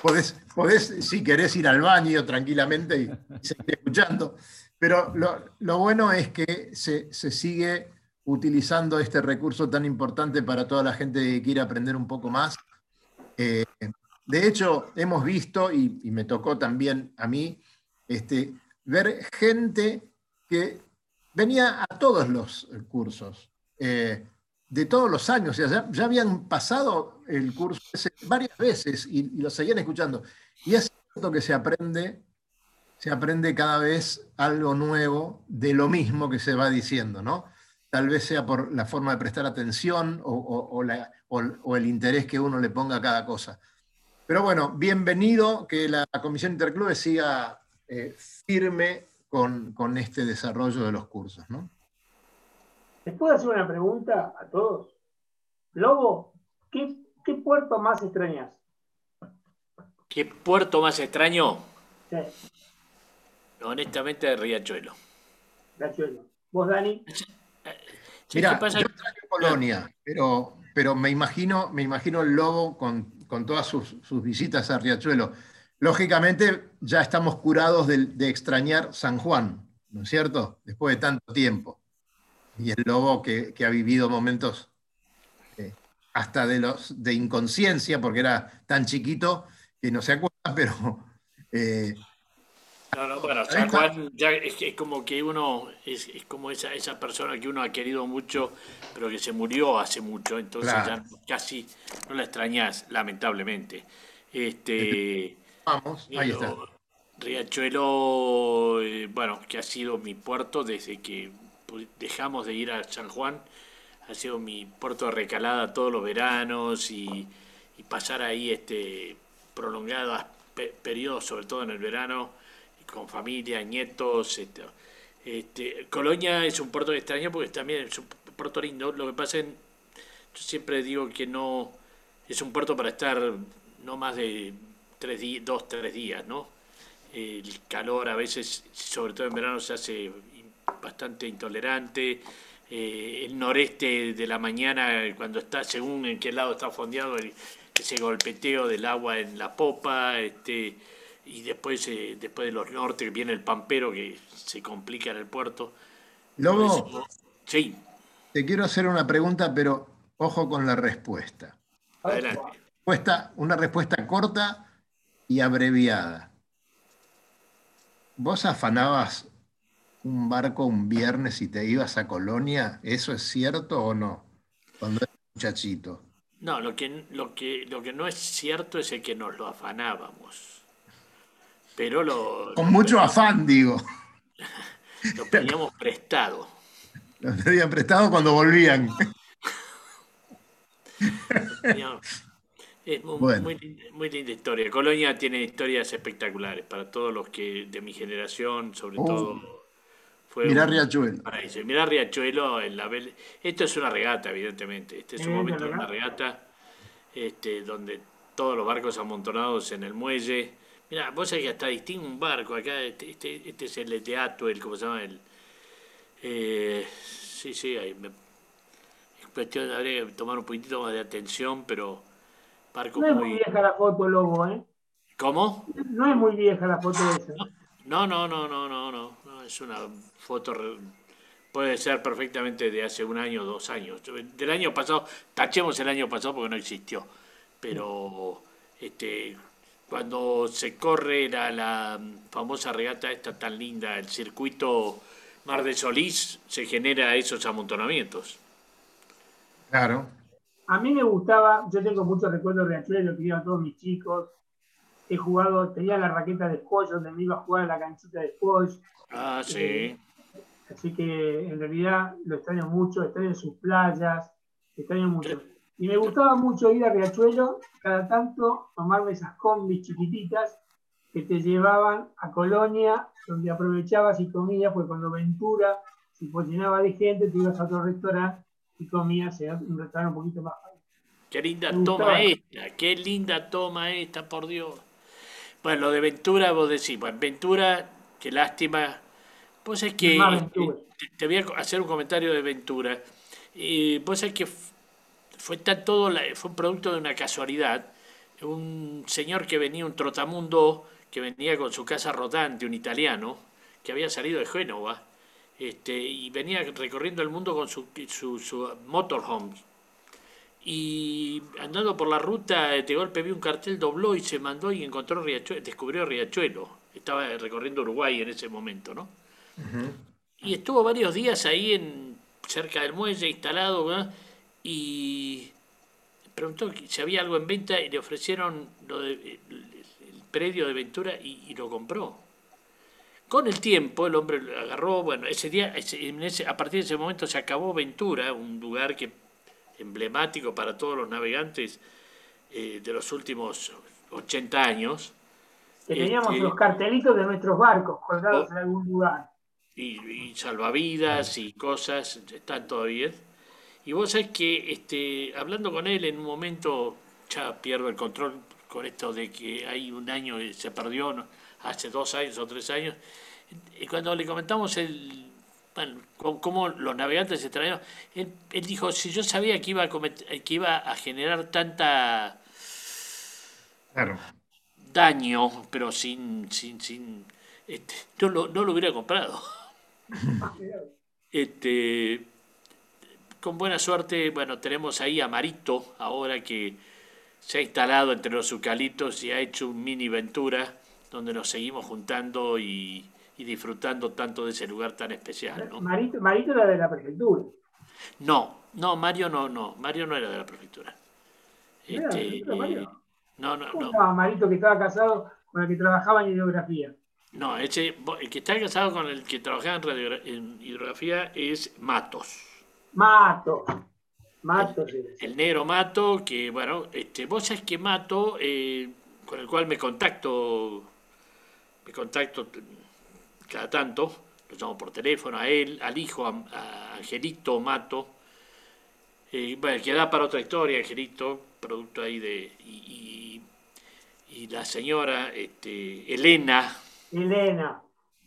Podés, podés, si querés, ir al baño tranquilamente y seguir escuchando. Pero lo, bueno es que se, sigue utilizando este recurso tan importante para toda la gente que quiere aprender un poco más. Eh, de hecho, hemos visto, y, me tocó también a mí, este, ver gente que venía a todos los cursos, eh, de todos los años, ya, habían pasado el curso varias veces y, y, lo seguían escuchando. Y es cierto que se aprende se aprende cada vez algo nuevo de lo mismo que se va diciendo, ¿no? Tal vez sea por la forma de prestar atención o, el interés que uno le ponga a cada cosa. Pero bueno, bienvenido que la Comisión Interclubes siga eh, firme con, este desarrollo de los cursos, ¿no? ¿Les puedo hacer una pregunta a todos? Lobo, ¿qué, qué puerto más extrañas? ¿Qué puerto más extraño? Sí. Honestamente, Riachuelo. Riachuelo. ¿Vos, Dani? Mira, yo Colonia, pero, pero me, imagino, me imagino el lobo con, todas sus, visitas a Riachuelo. Lógicamente, ya estamos curados de, extrañar San Juan, ¿no es cierto? Después de tanto tiempo. Y el lobo que, ha vivido momentos eh, hasta de, los, de inconsciencia, porque era tan chiquito que no se acuerda, pero eh, no, no, bueno, San Juan ya es, como que uno, es, como esa, esa persona que uno ha querido mucho, pero que se murió hace mucho, entonces ya casi no la extrañas, lamentablemente. Este, Vamos, ahí está. Riachuelo, eh, bueno, que ha sido mi puerto desde que dejamos de ir a San Juan, ha sido mi puerto de recalada todos los veranos y, pasar ahí este prolongados periodos, sobre todo en el verano, con familia, nietos. Este, este, Colonia es un puerto extraño porque también es un puerto lindo. Lo que pasa es, yo siempre digo que no es un puerto para estar no más de tres días, dos, tres días, ¿no? El calor a veces, sobre todo en verano, se hace bastante intolerante. Eh, el noreste de la mañana, cuando está, según en qué lado está fondeado, ese golpeteo del agua en la popa, este, y después, eh, después de los nortes viene el pampero que se complica en el puerto. Lobo, sí. te quiero hacer una pregunta, pero ojo con la respuesta. Adelante. Respuesta- una respuesta corta y abreviada. ¿Vos afanabas un barco un viernes y te ibas a Colonia? ¿Eso es cierto o no? Cuando eras muchachito. No, lo que, lo, que, lo que no es cierto es el que nos lo afanábamos. Pero lo, Con mucho afán, digo. lo pedíamos prestado. Lo habían prestado cuando volvían. Es muy, Bueno. muy, linda- muy linda historia. Colonia tiene historias espectaculares para todos los que de mi generación, sobre Oh. todo. Fue Mirá un Riachuelo. paraíso. Mirá Riachuelo en la vel- Esto es una regata, evidentemente. Este es un Eh, momento de una una regata este, donde todos los barcos amontonados en el muelle. Mira, vos sabés que hasta distingue un barco acá. Este, este, este es el de Atuel, ¿cómo se llama? El, eh, sí, sí, ahí me, es cuestión, habría que tomar un poquitito más de atención, pero barco No es muy muy... vieja la foto, Lobo, ¿eh? ¿Cómo? No es muy vieja la foto esa. No, no, no, no, no, no, no, es una foto, re- puede ser perfectamente de hace un año, dos años. Del año pasado, tachemos el año pasado porque no existió, pero este, cuando se corre la, la famosa regata esta tan linda, el circuito Mar de Solís, se genera esos amontonamientos. Claro. A mí me gustaba, yo tengo muchos recuerdos de Riachuelo, que iban todos mis chicos. He jugado, tenía la raqueta de squash donde me iba a jugar a la canchita de squash. Ah, sí. Así que en realidad lo extraño mucho, extraño sus playas, extraño mucho. Y me gustaba mucho ir a Riachuelo, cada tanto tomarme esas combis chiquititas que te llevaban a Colonia, donde aprovechabas y comías, porque cuando Ventura se pues llenaba de gente, te ibas a otro restaurante y comías en un restaurante un poquito más. Qué linda toma esta, qué linda toma esta, por Dios. Bueno, lo de Ventura, vos decís, bueno, Ventura, qué lástima. Pues es que Ventura. te, voy a hacer un comentario de Ventura. Eh, vos sabés que fue tan todo, la- fue un producto de una casualidad. Un señor que venía, un trotamundo, que venía con su casa rodante, un italiano, que había salido de Génova, este, y venía recorriendo el mundo con su, su, su motorhome, y andando por la ruta de golpe vi un cartel, dobló y se mandó y encontró Riachuelo, descubrió Riachuelo. Estaba recorriendo Uruguay en ese momento, ¿no? Y estuvo varios días ahí en cerca del muelle instalado ¿verdad? Y preguntó si había algo en venta y le ofrecieron lo de- el, el predio de Ventura y, y lo compró. Con el tiempo el hombre lo agarró, bueno, ese día, ese- a partir de ese momento se acabó Ventura, un lugar que emblemático para todos los navegantes eh, de los últimos 80 años. Que teníamos Este, los cartelitos de nuestros barcos colgados Oh. en algún lugar. y, y salvavidas y cosas, están todavía. Y vos sabés que este, hablando con él en un momento, ya pierdo el control con esto de que hay un año que se perdió, ¿no? hace dos años o tres años, y cuando le comentamos el, bueno, cómo los navegantes extranjeros, él, él dijo, si yo sabía que iba a, comet- que iba a generar tanta Claro. daño, pero sin, sin, sin, este, no lo, no lo hubiera comprado. Este, con buena suerte, bueno, tenemos ahí a Marito, ahora que se ha instalado entre los eucaliptos y ha hecho un mini ventura, donde nos seguimos juntando y, y disfrutando tanto de ese lugar tan especial, ¿no? Marito, Marito era de la prefectura. No, no, Mario no, no, Mario no era de la prefectura. ¿No era de Este, Mario? eh, no, no, ¿Cómo no. estaba Marito que estaba casado con el que trabajaba en hidrografía? No, ese, el que está casado con el que trabajaba en, en hidrografía es Matos. Mato. Mato, sí. El negro Mato, que bueno, este, vos sabés que Mato, eh, con el cual me contacto, me contacto cada tanto, lo llamo por teléfono a él, al hijo, a, a Angelito Mato, Eh, bueno, queda para otra historia, Angelito, producto ahí de... Y, y, la señora este, Elena. Elena,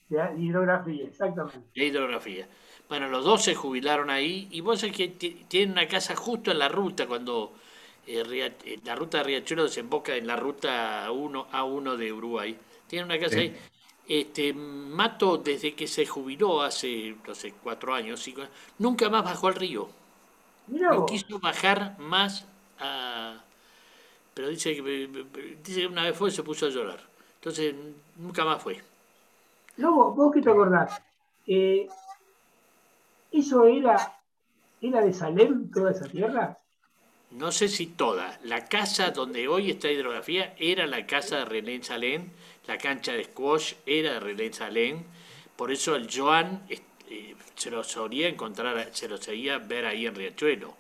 de hidrografía, exactamente. De hidrografía. Bueno, los dos se jubilaron ahí y vos sabés que tienen una casa justo en la ruta cuando eh, eh, la ruta de Riachuelo desemboca en la ruta 1 A1 de Uruguay. Tienen una casa ahí. Este, Mato, desde que se jubiló hace, no sé, cuatro años, cinco nunca más bajó al río. no quiso bajar más a... Pero dice que, dice una vez fue y se puso a llorar. Entonces, nunca más fue. Lobo, vos qué te acordás, eh, ¿eso era, era de Salem, toda esa tierra? No sé si toda. La casa donde hoy está hidrografía era la casa de René Salén la cancha de squash era de René Salén, por eso el Joan eh, se lo solía encontrar, se lo seguía ver ahí en Riachuelo.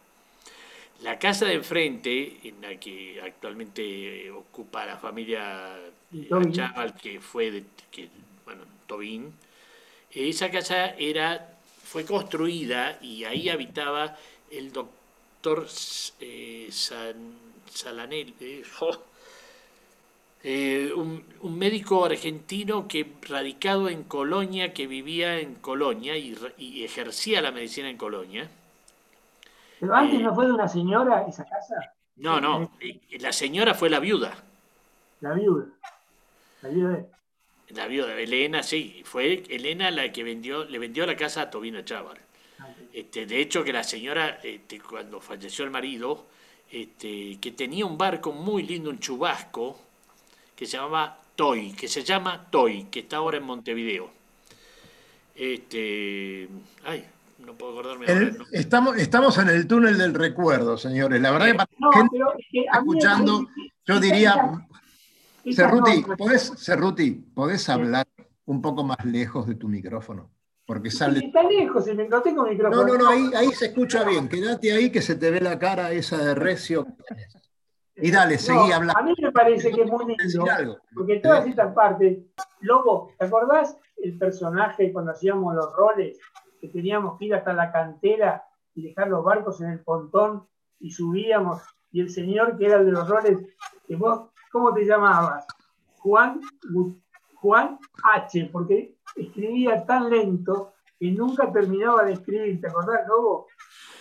La casa de enfrente, en la que actualmente ocupa la familia Chaval, que fue de, que, bueno, Tobín, esa casa era, fue construida y ahí habitaba el doctor eh, San, Salanel, eh, oh, eh, un, médico argentino que radicado en Colonia, que vivía en Colonia y, ejercía la medicina en Colonia. ¿Pero antes eh, no fue de una señora esa casa? No, no, la señora fue la viuda. La viuda. La viuda de... La viuda, Elena, sí, fue Elena la que vendió, le vendió la casa a Tobina Chávar. Ah, este, de hecho, que la señora, este, cuando falleció el marido, este, que tenía un barco muy lindo, un chubasco, que se llamaba Toy, que se llama Toy, que está ahora en Montevideo. Este, ay, no puedo acordarme. estamos, estamos en el túnel del recuerdo, señores. La verdad que para no, gente escuchando, yo diría, Cerruti, ¿podés, Cerruti, ¿podés hablar un poco más lejos de tu micrófono? Porque sale. Está lejos, no tengo micrófono. No, no, no, ahí, ahí se escucha bien. Quédate ahí que se te ve la cara esa de recio. Y dale, seguí hablando. A mí me parece que es muy lindo, porque todas estas partes, Lobo, ¿te acordás el personaje cuando hacíamos los roles, que teníamos que ir hasta la cantera y dejar los barcos en el pontón y subíamos, y el señor que era el de los roles, que vos, ¿cómo te llamabas? Juan, Juan H, porque escribía tan lento que nunca terminaba de escribir, ¿te acordás, Lobo?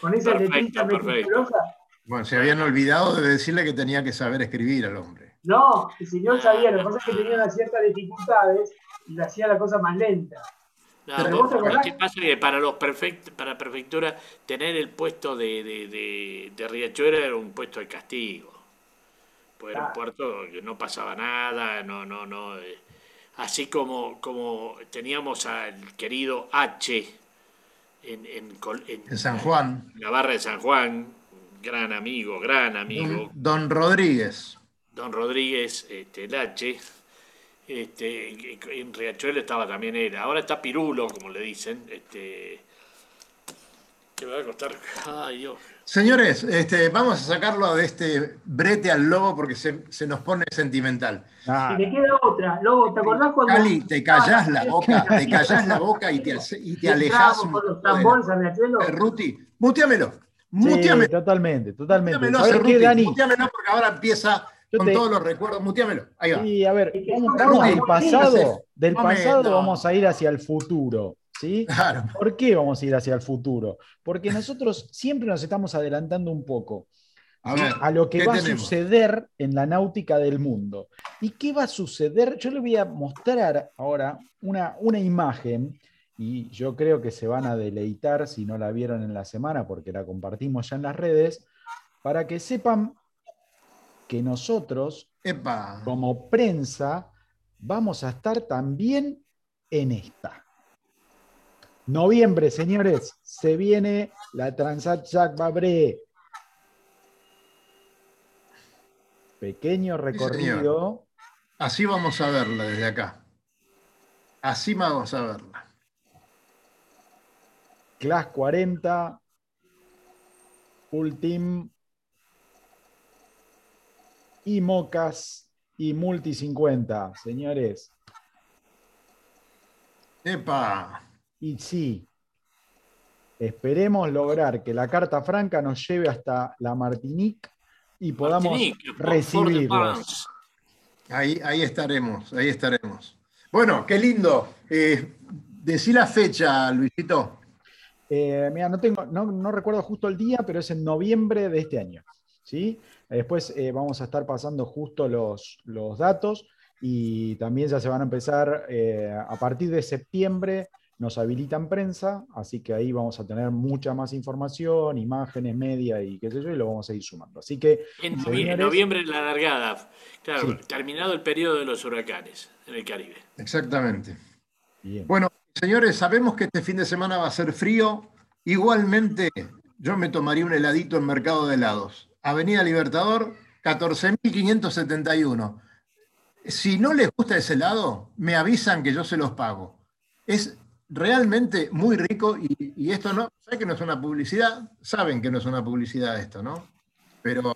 Con esa letrita meticulosa. Bueno, se habían olvidado de decirle que tenía que saber escribir al hombre. No, el señor sabía, lo que pasa es que tenía unas ciertas dificultades y le hacía la cosa más lenta. No, Pero ¿qué pasa? Que para los perfect, para prefectura tener el puesto de, de, de, Riachuelo era un puesto de castigo. Pues era un puerto que no pasaba nada, no, no, no. Eh, así como, como teníamos al querido H en, en, en, en San Juan. En la barra de San Juan, gran amigo, gran amigo. Don, Rodríguez. Don Rodríguez este, Lache. Este, en Riachuelo estaba también él. Ahora está Pirulo, como le dicen. Este, que me va a costar. Ay, Dios. Señores, este, vamos a sacarlo de este brete al lobo porque se, nos pone sentimental. Ah. Y me queda otra. Lobo, ¿te acordás cuando.? Cali, te callás la boca, te callás la boca y te, y te alejás. Riachuelo. Eh, Ruti, muteamelo. Muteamelo. Sí, totalmente, totalmente. Muteamelo, qué, Dani? Muteamelo porque ahora empieza con todos los recuerdos. Muteamelo. Ahí va. Sí, a ver, vamos, del pasado, del pasado vamos a ir hacia el futuro. ¿Sí? Claro. ¿Por qué vamos a ir hacia el futuro? Porque nosotros siempre nos estamos adelantando un poco a, lo que va a suceder en la náutica del mundo. ¿Y qué va a suceder? Yo le voy a mostrar ahora una, una imagen y yo creo que se van a deleitar si no la vieron en la semana porque la compartimos ya en las redes, para que sepan que nosotros, como prensa, vamos a estar también en esta. Noviembre, señores, se viene la Transat Jacques Vabre. Pequeño recorrido. Así vamos a verla desde acá. Así vamos a verla. Class 40, Ultim y Mocas y Multi 50, señores. ¡Epa! Y sí. Esperemos lograr que la carta franca nos lleve hasta la Martinique y podamos Martinique, recibirlos. Ahí, ahí estaremos, ahí estaremos. Bueno, qué lindo. Eh, decí la fecha, Luisito. Eh, mira, no, tengo, no, no recuerdo justo el día, pero es en noviembre de este año. ¿sí? Después eh, vamos a estar pasando justo los, los datos y también ya se van a empezar eh, a partir de septiembre. Nos habilitan prensa, así que ahí vamos a tener mucha más información, imágenes, media y qué sé yo, y lo vamos a ir sumando. Así que, En noviembre la largada. Claro, Sí. terminado el periodo de los huracanes en el Caribe. Exactamente. bien. Bueno, señores, sabemos que este fin de semana va a ser frío. Igualmente, yo me tomaría un heladito en Mercado de Helados. Avenida Libertador, 14.571. Si no les gusta ese helado, me avisan que yo se los pago. Es realmente muy rico y, y esto no, sé que no es una publicidad, saben que no es una publicidad esto, ¿no? Pero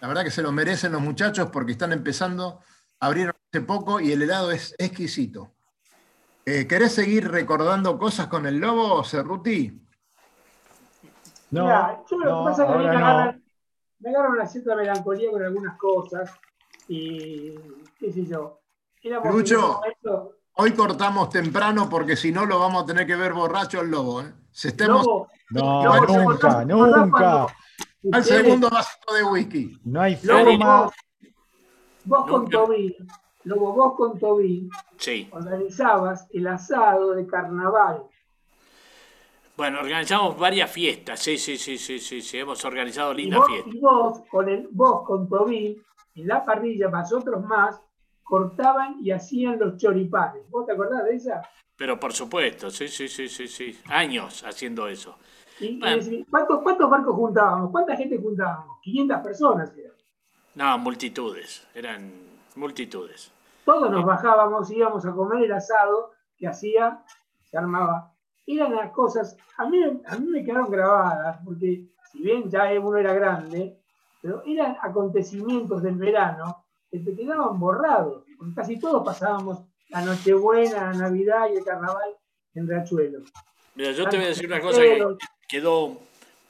la verdad que se lo merecen los muchachos porque están empezando, abrieron hace poco y el helado es exquisito. Eh, ¿Querés seguir recordando cosas con el lobo, Cerruti? no, Mirá, yo lo que no, pasa es que a mí me agarran, me agarran una cierta melancolía con algunas cosas y qué sé yo. Éramos Lucho. momento- Hoy cortamos temprano porque si no lo vamos a tener que ver borracho al lobo. ¿eh? Estemos Lobo, No, Lobo, nunca, nunca. al segundo vaso de whisky. No hay Lobo, forma. vos, con. Tobín, Lobo, vos con Tobín Sí. organizabas el asado de carnaval. Bueno, organizamos varias fiestas. Sí, sí, sí, sí, sí, sí. Hemos organizado lindas fiestas. y vos con el, vos con Tobín, en la parrilla, más otros más, cortaban y hacían los choripanes. ¿Vos te acordás de esa? Pero por supuesto, sí, sí, sí, sí, sí. Años haciendo eso. Y- y Bueno. decís, ¿cuántos, ¿Cuántos barcos juntábamos? ¿Cuánta gente juntábamos? 500 personas. eran. No, multitudes. Eran multitudes. Todos nos bajábamos, íbamos a comer el asado que hacía, se armaba. Eran las cosas, a mí, a mí me quedaron grabadas, porque si bien ya uno era grande, pero eran acontecimientos del verano que te quedaban borrados. Porque casi todos pasábamos la Nochebuena, la Navidad y el Carnaval en Riachuelo. Mira, yo te voy a decir una cosa que quedó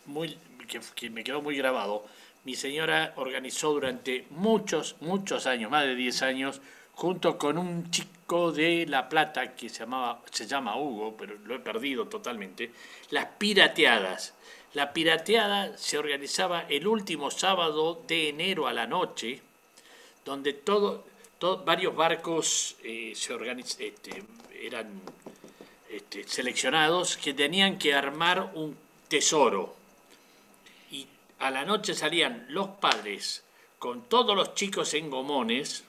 muy, que, que me quedó muy grabado. Mi señora organizó durante muchos, muchos años, más de 10 años, junto con un chico de La Plata que se llamaba, se llama Hugo, pero lo he perdido totalmente, las pirateadas. La pirateada se organizaba el último sábado de enero a la noche, donde varios barcos eh, se este, eran este, seleccionados que tenían que armar un tesoro. Y a la noche salían los padres con todos los chicos en gomones,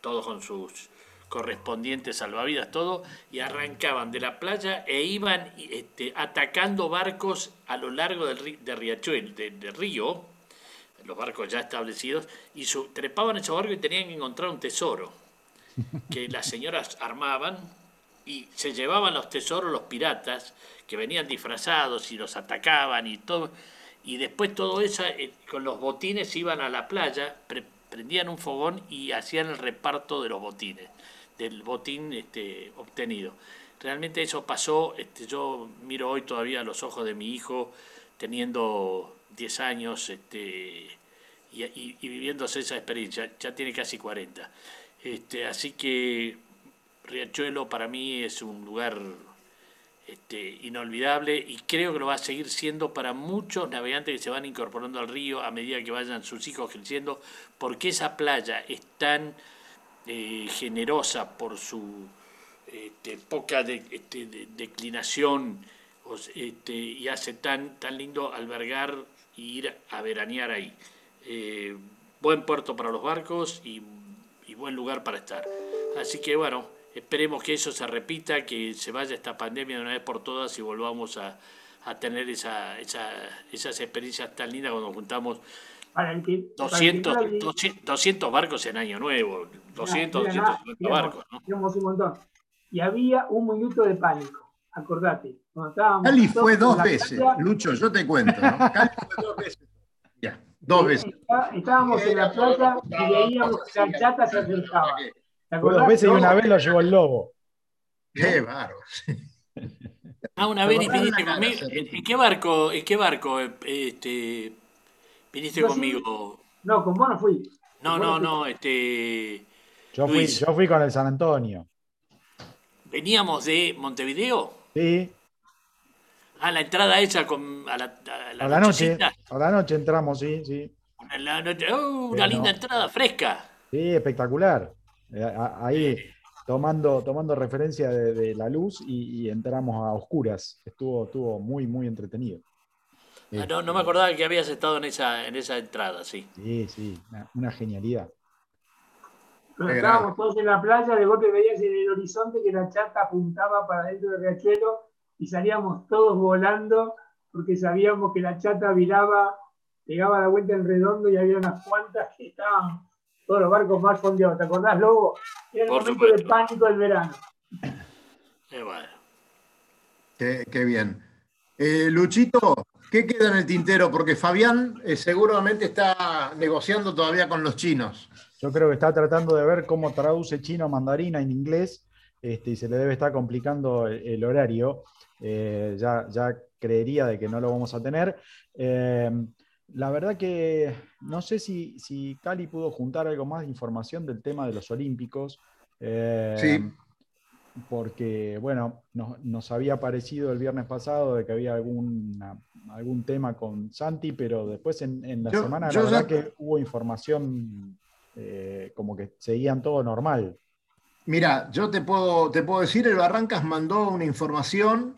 todos con sus correspondientes salvavidas, todo, y arrancaban de la playa e iban este, atacando barcos a lo largo del río, los barcos ya establecidos, y su- trepaban esos barcos y tenían que encontrar un tesoro que las señoras armaban y se llevaban los tesoros los piratas que venían disfrazados y los atacaban y todo y después todo eso eh, con los botines iban a la playa pre- prendían un fogón y hacían el reparto de los botines del botín este, obtenido. Realmente eso pasó este, yo miro hoy todavía a los ojos de mi hijo teniendo 10 años este, y, y- viviéndose esa experiencia ya tiene casi 40 este, así que Riachuelo para mí es un lugar este, inolvidable y creo que lo va a seguir siendo para muchos navegantes que se van incorporando al río a medida que vayan sus hijos creciendo, porque esa playa es tan eh, generosa por su este, poca de- este, de- declinación este, y hace tan, tan lindo albergar y ir a veranear ahí. Eh, buen puerto para los barcos y, y buen lugar para estar. Así que bueno, esperemos que eso se repita, que se vaya esta pandemia de una vez por todas y volvamos a, a tener esa, esa- esas experiencias tan lindas cuando juntamos Para el que, para el que 200, no la vi- 200, 200 barcos en Año Nuevo, 200, Mirá, mirá, 250 digamos, barcos. ¿no? digamos un montón. Y había un minuto de pánico, acordate. Cuando estábamos Cali fue dos veces, playa, Lucho, yo te cuento. ¿no? Cali fue dos veces. Ya, dos veces. está- Estábamos en la playa y veíamos que la chata se acercaba. ¿Te Fue acordás? dos veces y una vez lo llevó el lobo. Qué bárbaro. Ah, una vez viniste conmigo. ¿En qué barco, en qué barco este, viniste Yo sí. conmigo? No, con vos no fui. No, no, no, este. Yo fui, Luis. yo fui con el San Antonio. Veníamos de Montevideo. Sí, Ah, la entrada hecha con, a la, a la a la noche. A la noche entramos, sí, sí. La noche- oh, una Pero- linda entrada fresca. Sí, espectacular. Eh, Ahí tomando, tomando referencia de, de la luz y, y entramos a oscuras. Estuvo, estuvo muy, muy entretenido. Ah, no, no me acordaba que habías estado en esa, en esa entrada, sí. Sí, sí, una, una genialidad. Pero Qué estábamos todos en la playa, de golpe veías en el horizonte que la chata apuntaba para dentro del riachuelo y salíamos todos volando porque sabíamos que la chata viraba, pegaba la vuelta en redondo y había unas cuantas que estaban todos los barcos más fondeados. ¿Te acordás, Lobo? Era el Por momento de supuesto. pánico del verano. Eh, bueno. Qué, qué bien. Eh, Luchito, ¿qué queda en el tintero? Porque Fabián eh, seguramente está negociando todavía con los chinos. Yo creo que está tratando de ver cómo traduce chino mandarina en inglés este, y se le debe estar complicando el, el horario. Eh, ya, ya creería de que no lo vamos a tener. Eh, la verdad que no sé si, si Cali pudo juntar algo más de información del tema de los Olímpicos. eh, Sí. Porque, bueno, nos, nos había parecido el viernes pasado de que había alguna, algún tema con Santi, pero después en, en la Yo- semana yo la verdad que hubo información eh, como que seguían todo normal. Mira, yo te puedo, te puedo decir, el Barrancas mandó una información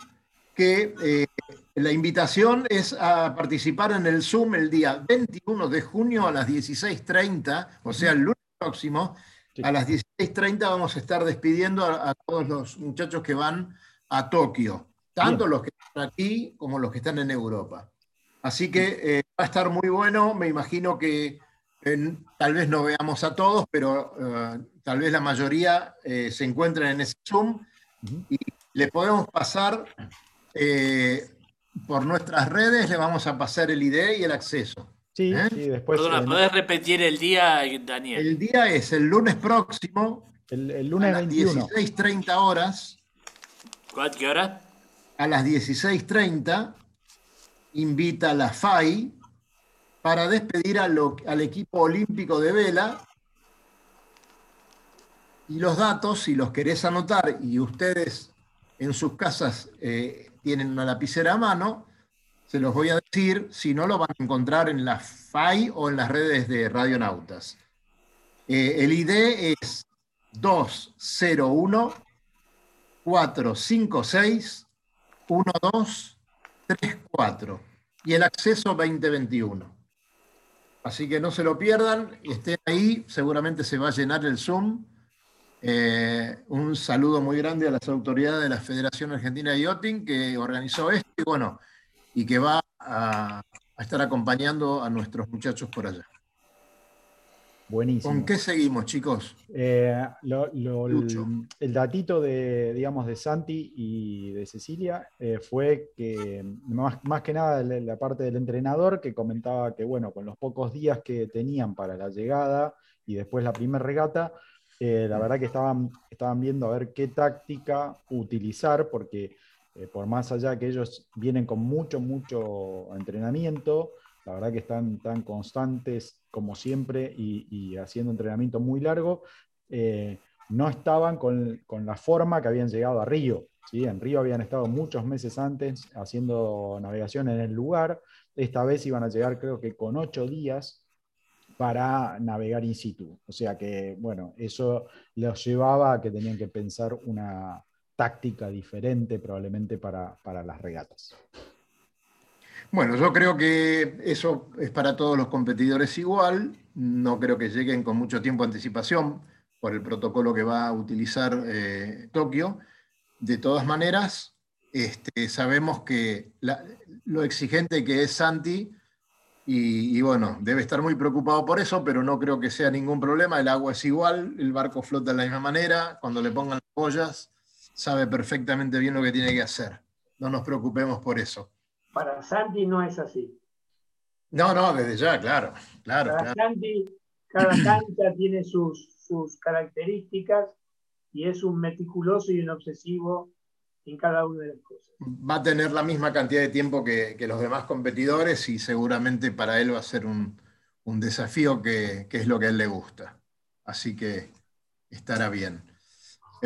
que eh, la invitación es a participar en el Zoom el día 21 de junio a las 16.30, o sea, el lunes próximo, Sí. a las 16.30 vamos a estar despidiendo a, a todos los muchachos que van a Tokio, tanto Bien. los que están aquí como los que están en Europa. Así que eh, va a estar muy bueno, me imagino que tal vez no veamos a todos, pero eh, tal vez la mayoría eh, se encuentren en ese Zoom y le podemos pasar eh, por nuestras redes, le vamos a pasar el ID y el acceso. Sí, ¿Eh? sí, después Perdona, ¿podés repetir el día, Daniel? El día es el lunes próximo, el, el a lunes las 21. 16.30 horas, ¿Cuál- ¿Qué hora? a las 16.30, invita a la FAI para despedir al equipo olímpico de vela. Y los datos, si los querés anotar y ustedes en sus casas eh, tienen una lapicera a mano, se los voy a decir, si no lo van a encontrar en la FAI o en las redes de Radionautas. Eh, el ID es 201 456 1234 y el acceso 2021. Así que no se lo pierdan, estén ahí, seguramente se va a llenar el Zoom. Eh, un saludo muy grande a las autoridades de la Federación Argentina de Yachting que organizó esto y bueno, y que va a, a estar acompañando a nuestros muchachos por allá. Buenísimo. ¿Con qué seguimos, chicos? Eh, lo- lo- Lucho. el, el datito de, digamos, de Santi y de Cecilia eh, fue que, más, más que nada, la, la parte del entrenador que comentaba que, bueno, con los pocos días que tenían para la llegada y después la primera regata, eh, la verdad que estaban, estaban viendo a ver qué táctica utilizar, porque por más allá que ellos vienen con mucho, mucho entrenamiento, la verdad que están tan constantes como siempre y, haciendo entrenamiento muy largo, eh, no estaban con, con la forma que habían llegado a Río. ¿sí? En Río habían estado muchos meses antes haciendo navegación en el lugar. Esta vez iban a llegar creo que con ocho días para navegar in situ. O sea que, bueno, eso los llevaba a que tenían que pensar una táctica diferente probablemente para, para las regatas. Bueno, yo creo que eso es para todos los competidores igual. No creo que lleguen con mucho tiempo de anticipación por el protocolo que va a utilizar eh, Tokio. De todas maneras, este, sabemos que lo exigente que es Santi, y, y bueno, debe estar muy preocupado por eso, pero no creo que sea ningún problema. El agua es igual, el barco flota de la misma manera. Cuando le pongan las boyas, sabe perfectamente bien lo que tiene que hacer. No nos preocupemos por eso. Para Santi no es así. No, no, desde ya, claro, claro, Para claro. Santi, cada cancha tiene sus, sus características y es un meticuloso y un obsesivo en cada una de las cosas. Va a tener la misma cantidad de tiempo que, que los demás competidores y seguramente para él va a ser un, un desafío que, que, es lo que a él le gusta. Así que estará bien.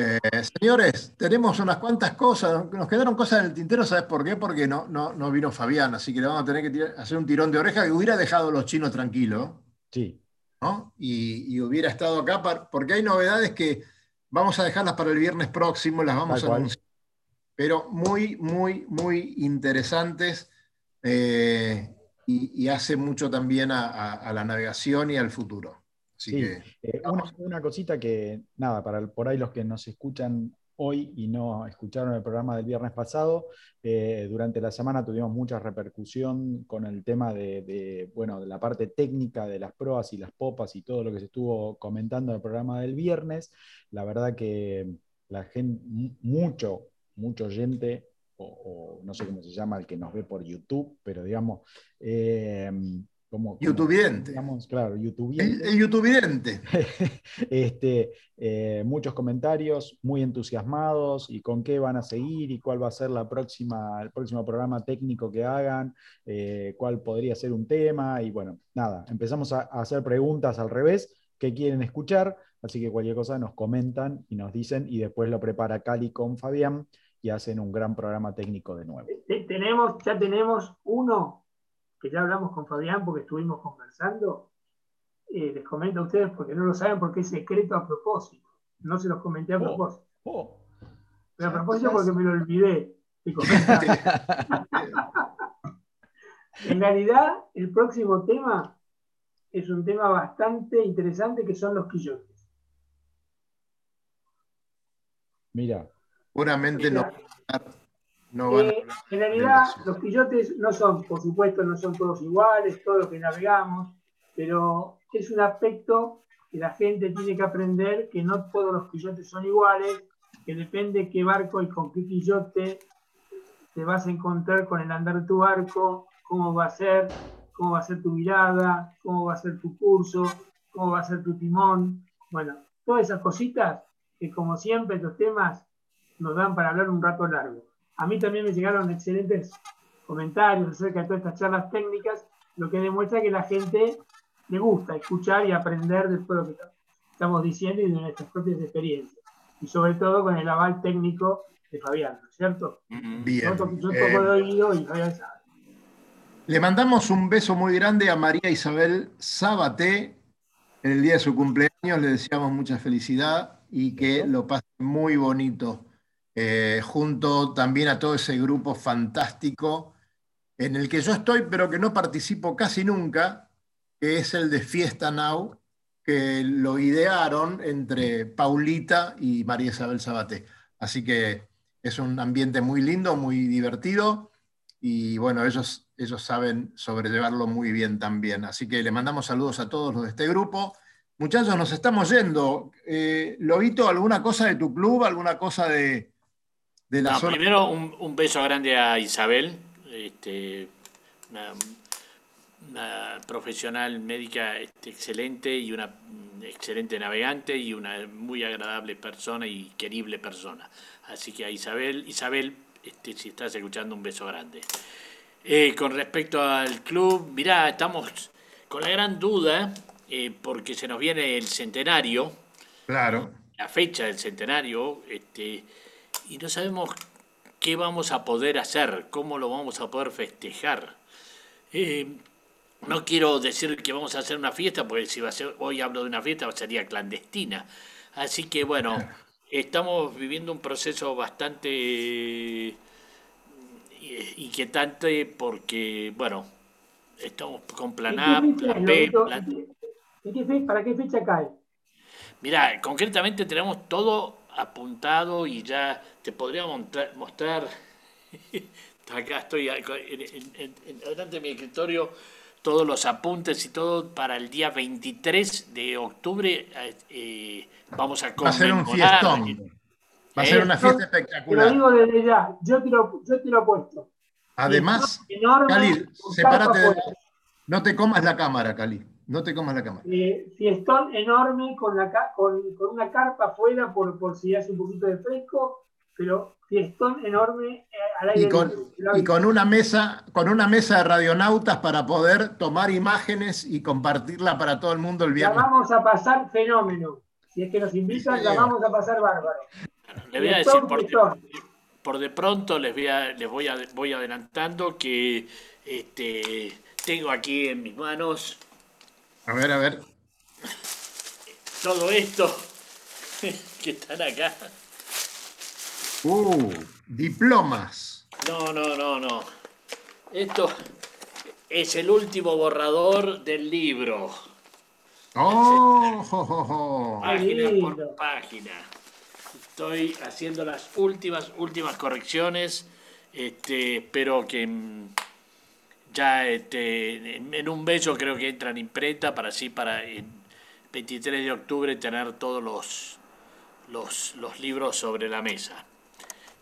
Eh, señores, tenemos unas cuantas cosas, nos quedaron cosas en el tintero, ¿sabes por qué? Porque no, no, no vino Fabián, así que le vamos a tener que tirar, hacer un tirón de oreja que hubiera dejado a los chinos tranquilos. Sí. ¿no? Y, y, hubiera estado acá, para, porque hay novedades que vamos a dejarlas para el viernes próximo, las vamos Tal a anunciar. Cual. Pero muy, muy, muy interesantes eh, y, y, hace mucho también a, a, a la navegación y al futuro. Así sí. que, eh, una, una, cosita que, nada, para por ahí los que nos escuchan hoy y no escucharon el programa del viernes pasado, eh, durante la semana tuvimos mucha repercusión con el tema de, de, bueno, de la parte técnica de las proas y las popas y todo lo que se estuvo comentando en el programa del viernes. La verdad que la gente, mucho, mucho oyente, o, o no sé cómo se llama el que nos ve por YouTube, pero digamos... Eh, como, YouTubiente. Digamos, claro, YouTubiente. El, el YouTubiente. este, eh, muchos comentarios, muy entusiasmados, y con qué van a seguir, y cuál va a ser la próxima, el próximo programa técnico que hagan, eh, cuál podría ser un tema, y bueno, nada, empezamos a, a hacer preguntas al revés, qué quieren escuchar, así que cualquier cosa nos comentan y nos dicen, y después lo prepara Cali con Fabián, y hacen un gran programa técnico de nuevo. Tenemos, ya tenemos uno que ya hablamos con Fabián porque estuvimos conversando, eh, les comento a ustedes porque no lo saben porque es secreto a propósito. No se los comenté a propósito. Oh, oh. Pero a propósito porque me lo olvidé. en realidad, el próximo tema es un tema bastante interesante que son los quillotes. Mira. Puramente Mira, no. Eh, en realidad, los quillotes no son, por supuesto, no son todos iguales, todo lo que navegamos, pero es un aspecto que la gente tiene que aprender que no todos los quillotes son iguales, que depende qué barco y con qué quillote te vas a encontrar con el andar de tu barco, cómo va a ser, cómo va a ser tu mirada, cómo va a ser tu curso, cómo va a ser tu timón. Bueno, todas esas cositas que como siempre estos temas nos dan para hablar un rato largo. A mí también me llegaron excelentes comentarios acerca de todas estas charlas técnicas, lo que demuestra que la gente le gusta escuchar y aprender de todo lo que estamos diciendo y de nuestras propias experiencias. Y sobre todo con el aval técnico de Fabián, ¿no es cierto? Bien. Yo, toco eh, de oído y Fabián sabe. Le mandamos un beso muy grande a María Isabel Sabaté. En el día de su cumpleaños le deseamos mucha felicidad y que lo pase muy bonito eh, junto también a todo ese grupo fantástico en el que yo estoy, pero que no participo casi nunca, que es el de Fiesta Now, que lo idearon entre Paulita y María Isabel Sabaté. Así que es un ambiente muy lindo, muy divertido, y bueno, ellos, ellos saben sobrellevarlo muy bien también. Así que le mandamos saludos a todos los de este grupo. Muchachos, nos estamos yendo. Eh, Lobito, ¿alguna cosa de tu club? ¿Alguna cosa de, de la no, zona? Primero, un, un, beso grande a Isabel, este, una, una, profesional médica este, excelente y una excelente navegante y una muy agradable persona y querible persona. Así que a Isabel, Isabel, este, si estás escuchando, un beso grande. Eh, con respecto al club, mirá, estamos con la gran duda, eh, porque se nos viene el centenario. Claro. La fecha del centenario, este, y no sabemos qué vamos a poder hacer, cómo lo vamos a poder festejar. Eh, no quiero decir que vamos a hacer una fiesta, porque si va a ser, hoy hablo de una fiesta, sería clandestina. Así que bueno, estamos viviendo un proceso bastante inquietante porque, bueno, estamos con plan A, plan B, plan... ¿Para qué fecha cae? Mira, concretamente tenemos todo apuntado y ya te podría mostrar, mostrar acá estoy en, en, en, delante de mi escritorio todos los apuntes y todo para el día 23 de octubre eh, vamos a conmemorar. Va a ser un fiestón. Va a ser una fiesta espectacular. Te lo digo desde ya, yo te lo, yo te lo he puesto. Además, enorme, Cali, sepárate, de, no te comas la cámara, Cali. No te comas la cámara. Eh, fiestón enorme con, la, con, con, una carpa afuera por, por si hace un poquito de fresco, pero fiestón enorme eh, al aire Y con, y con una mesa, con una mesa de radionautas para poder tomar imágenes y compartirla para todo el mundo el La viernes. vamos a pasar fenómeno. Si es que nos invitan, Sí, la vamos a pasar bárbaro. Le voy a decir por, fiestón. por de pronto les voy a, les voy a, voy adelantando que este, tengo aquí en mis manos A ver, a ver. todo esto que están acá. Uh, diplomas. No, no, no, no. Esto es el último borrador del libro. Oh, jo, jo, jo. Página por página. Estoy haciendo las últimas, últimas correcciones. Este, espero que ya este, en, un mes yo creo que entra en imprenta para así para el 23 de octubre tener todos los, los, los libros sobre la mesa.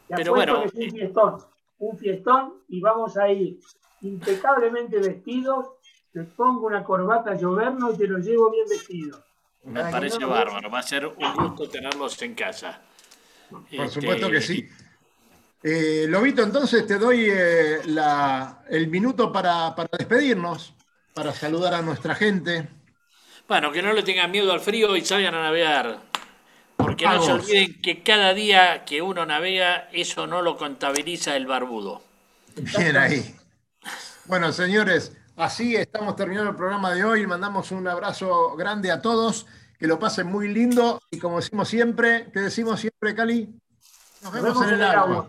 Te Pero bueno, que es eh. un fiestón. Un fiestón y vamos a ir impecablemente vestidos. Te pongo una corbata a lloverno y te lo llevo bien vestido. Me parece no- bárbaro, va a ser un gusto tenerlos en casa. Por Este, supuesto que sí. Eh, Lobito, entonces te doy eh, la- el minuto para, para despedirnos, para saludar a nuestra gente. Bueno, que no le tengan miedo al frío y salgan a navegar. Porque no se olviden que cada día que uno navega, eso no lo contabiliza el barbudo. Bien ahí. Bueno, señores, así estamos terminando el programa de hoy. Mandamos un abrazo grande a todos. Que lo pasen muy lindo. Y como decimos siempre, que decimos siempre, Cali, nos vemos, en el agua.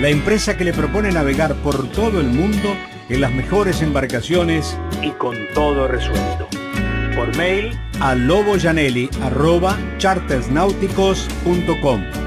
La empresa que le propone navegar por todo el mundo en las mejores embarcaciones Y con todo resuelto. Por mail a loboyanelli.chartersnáuticos.com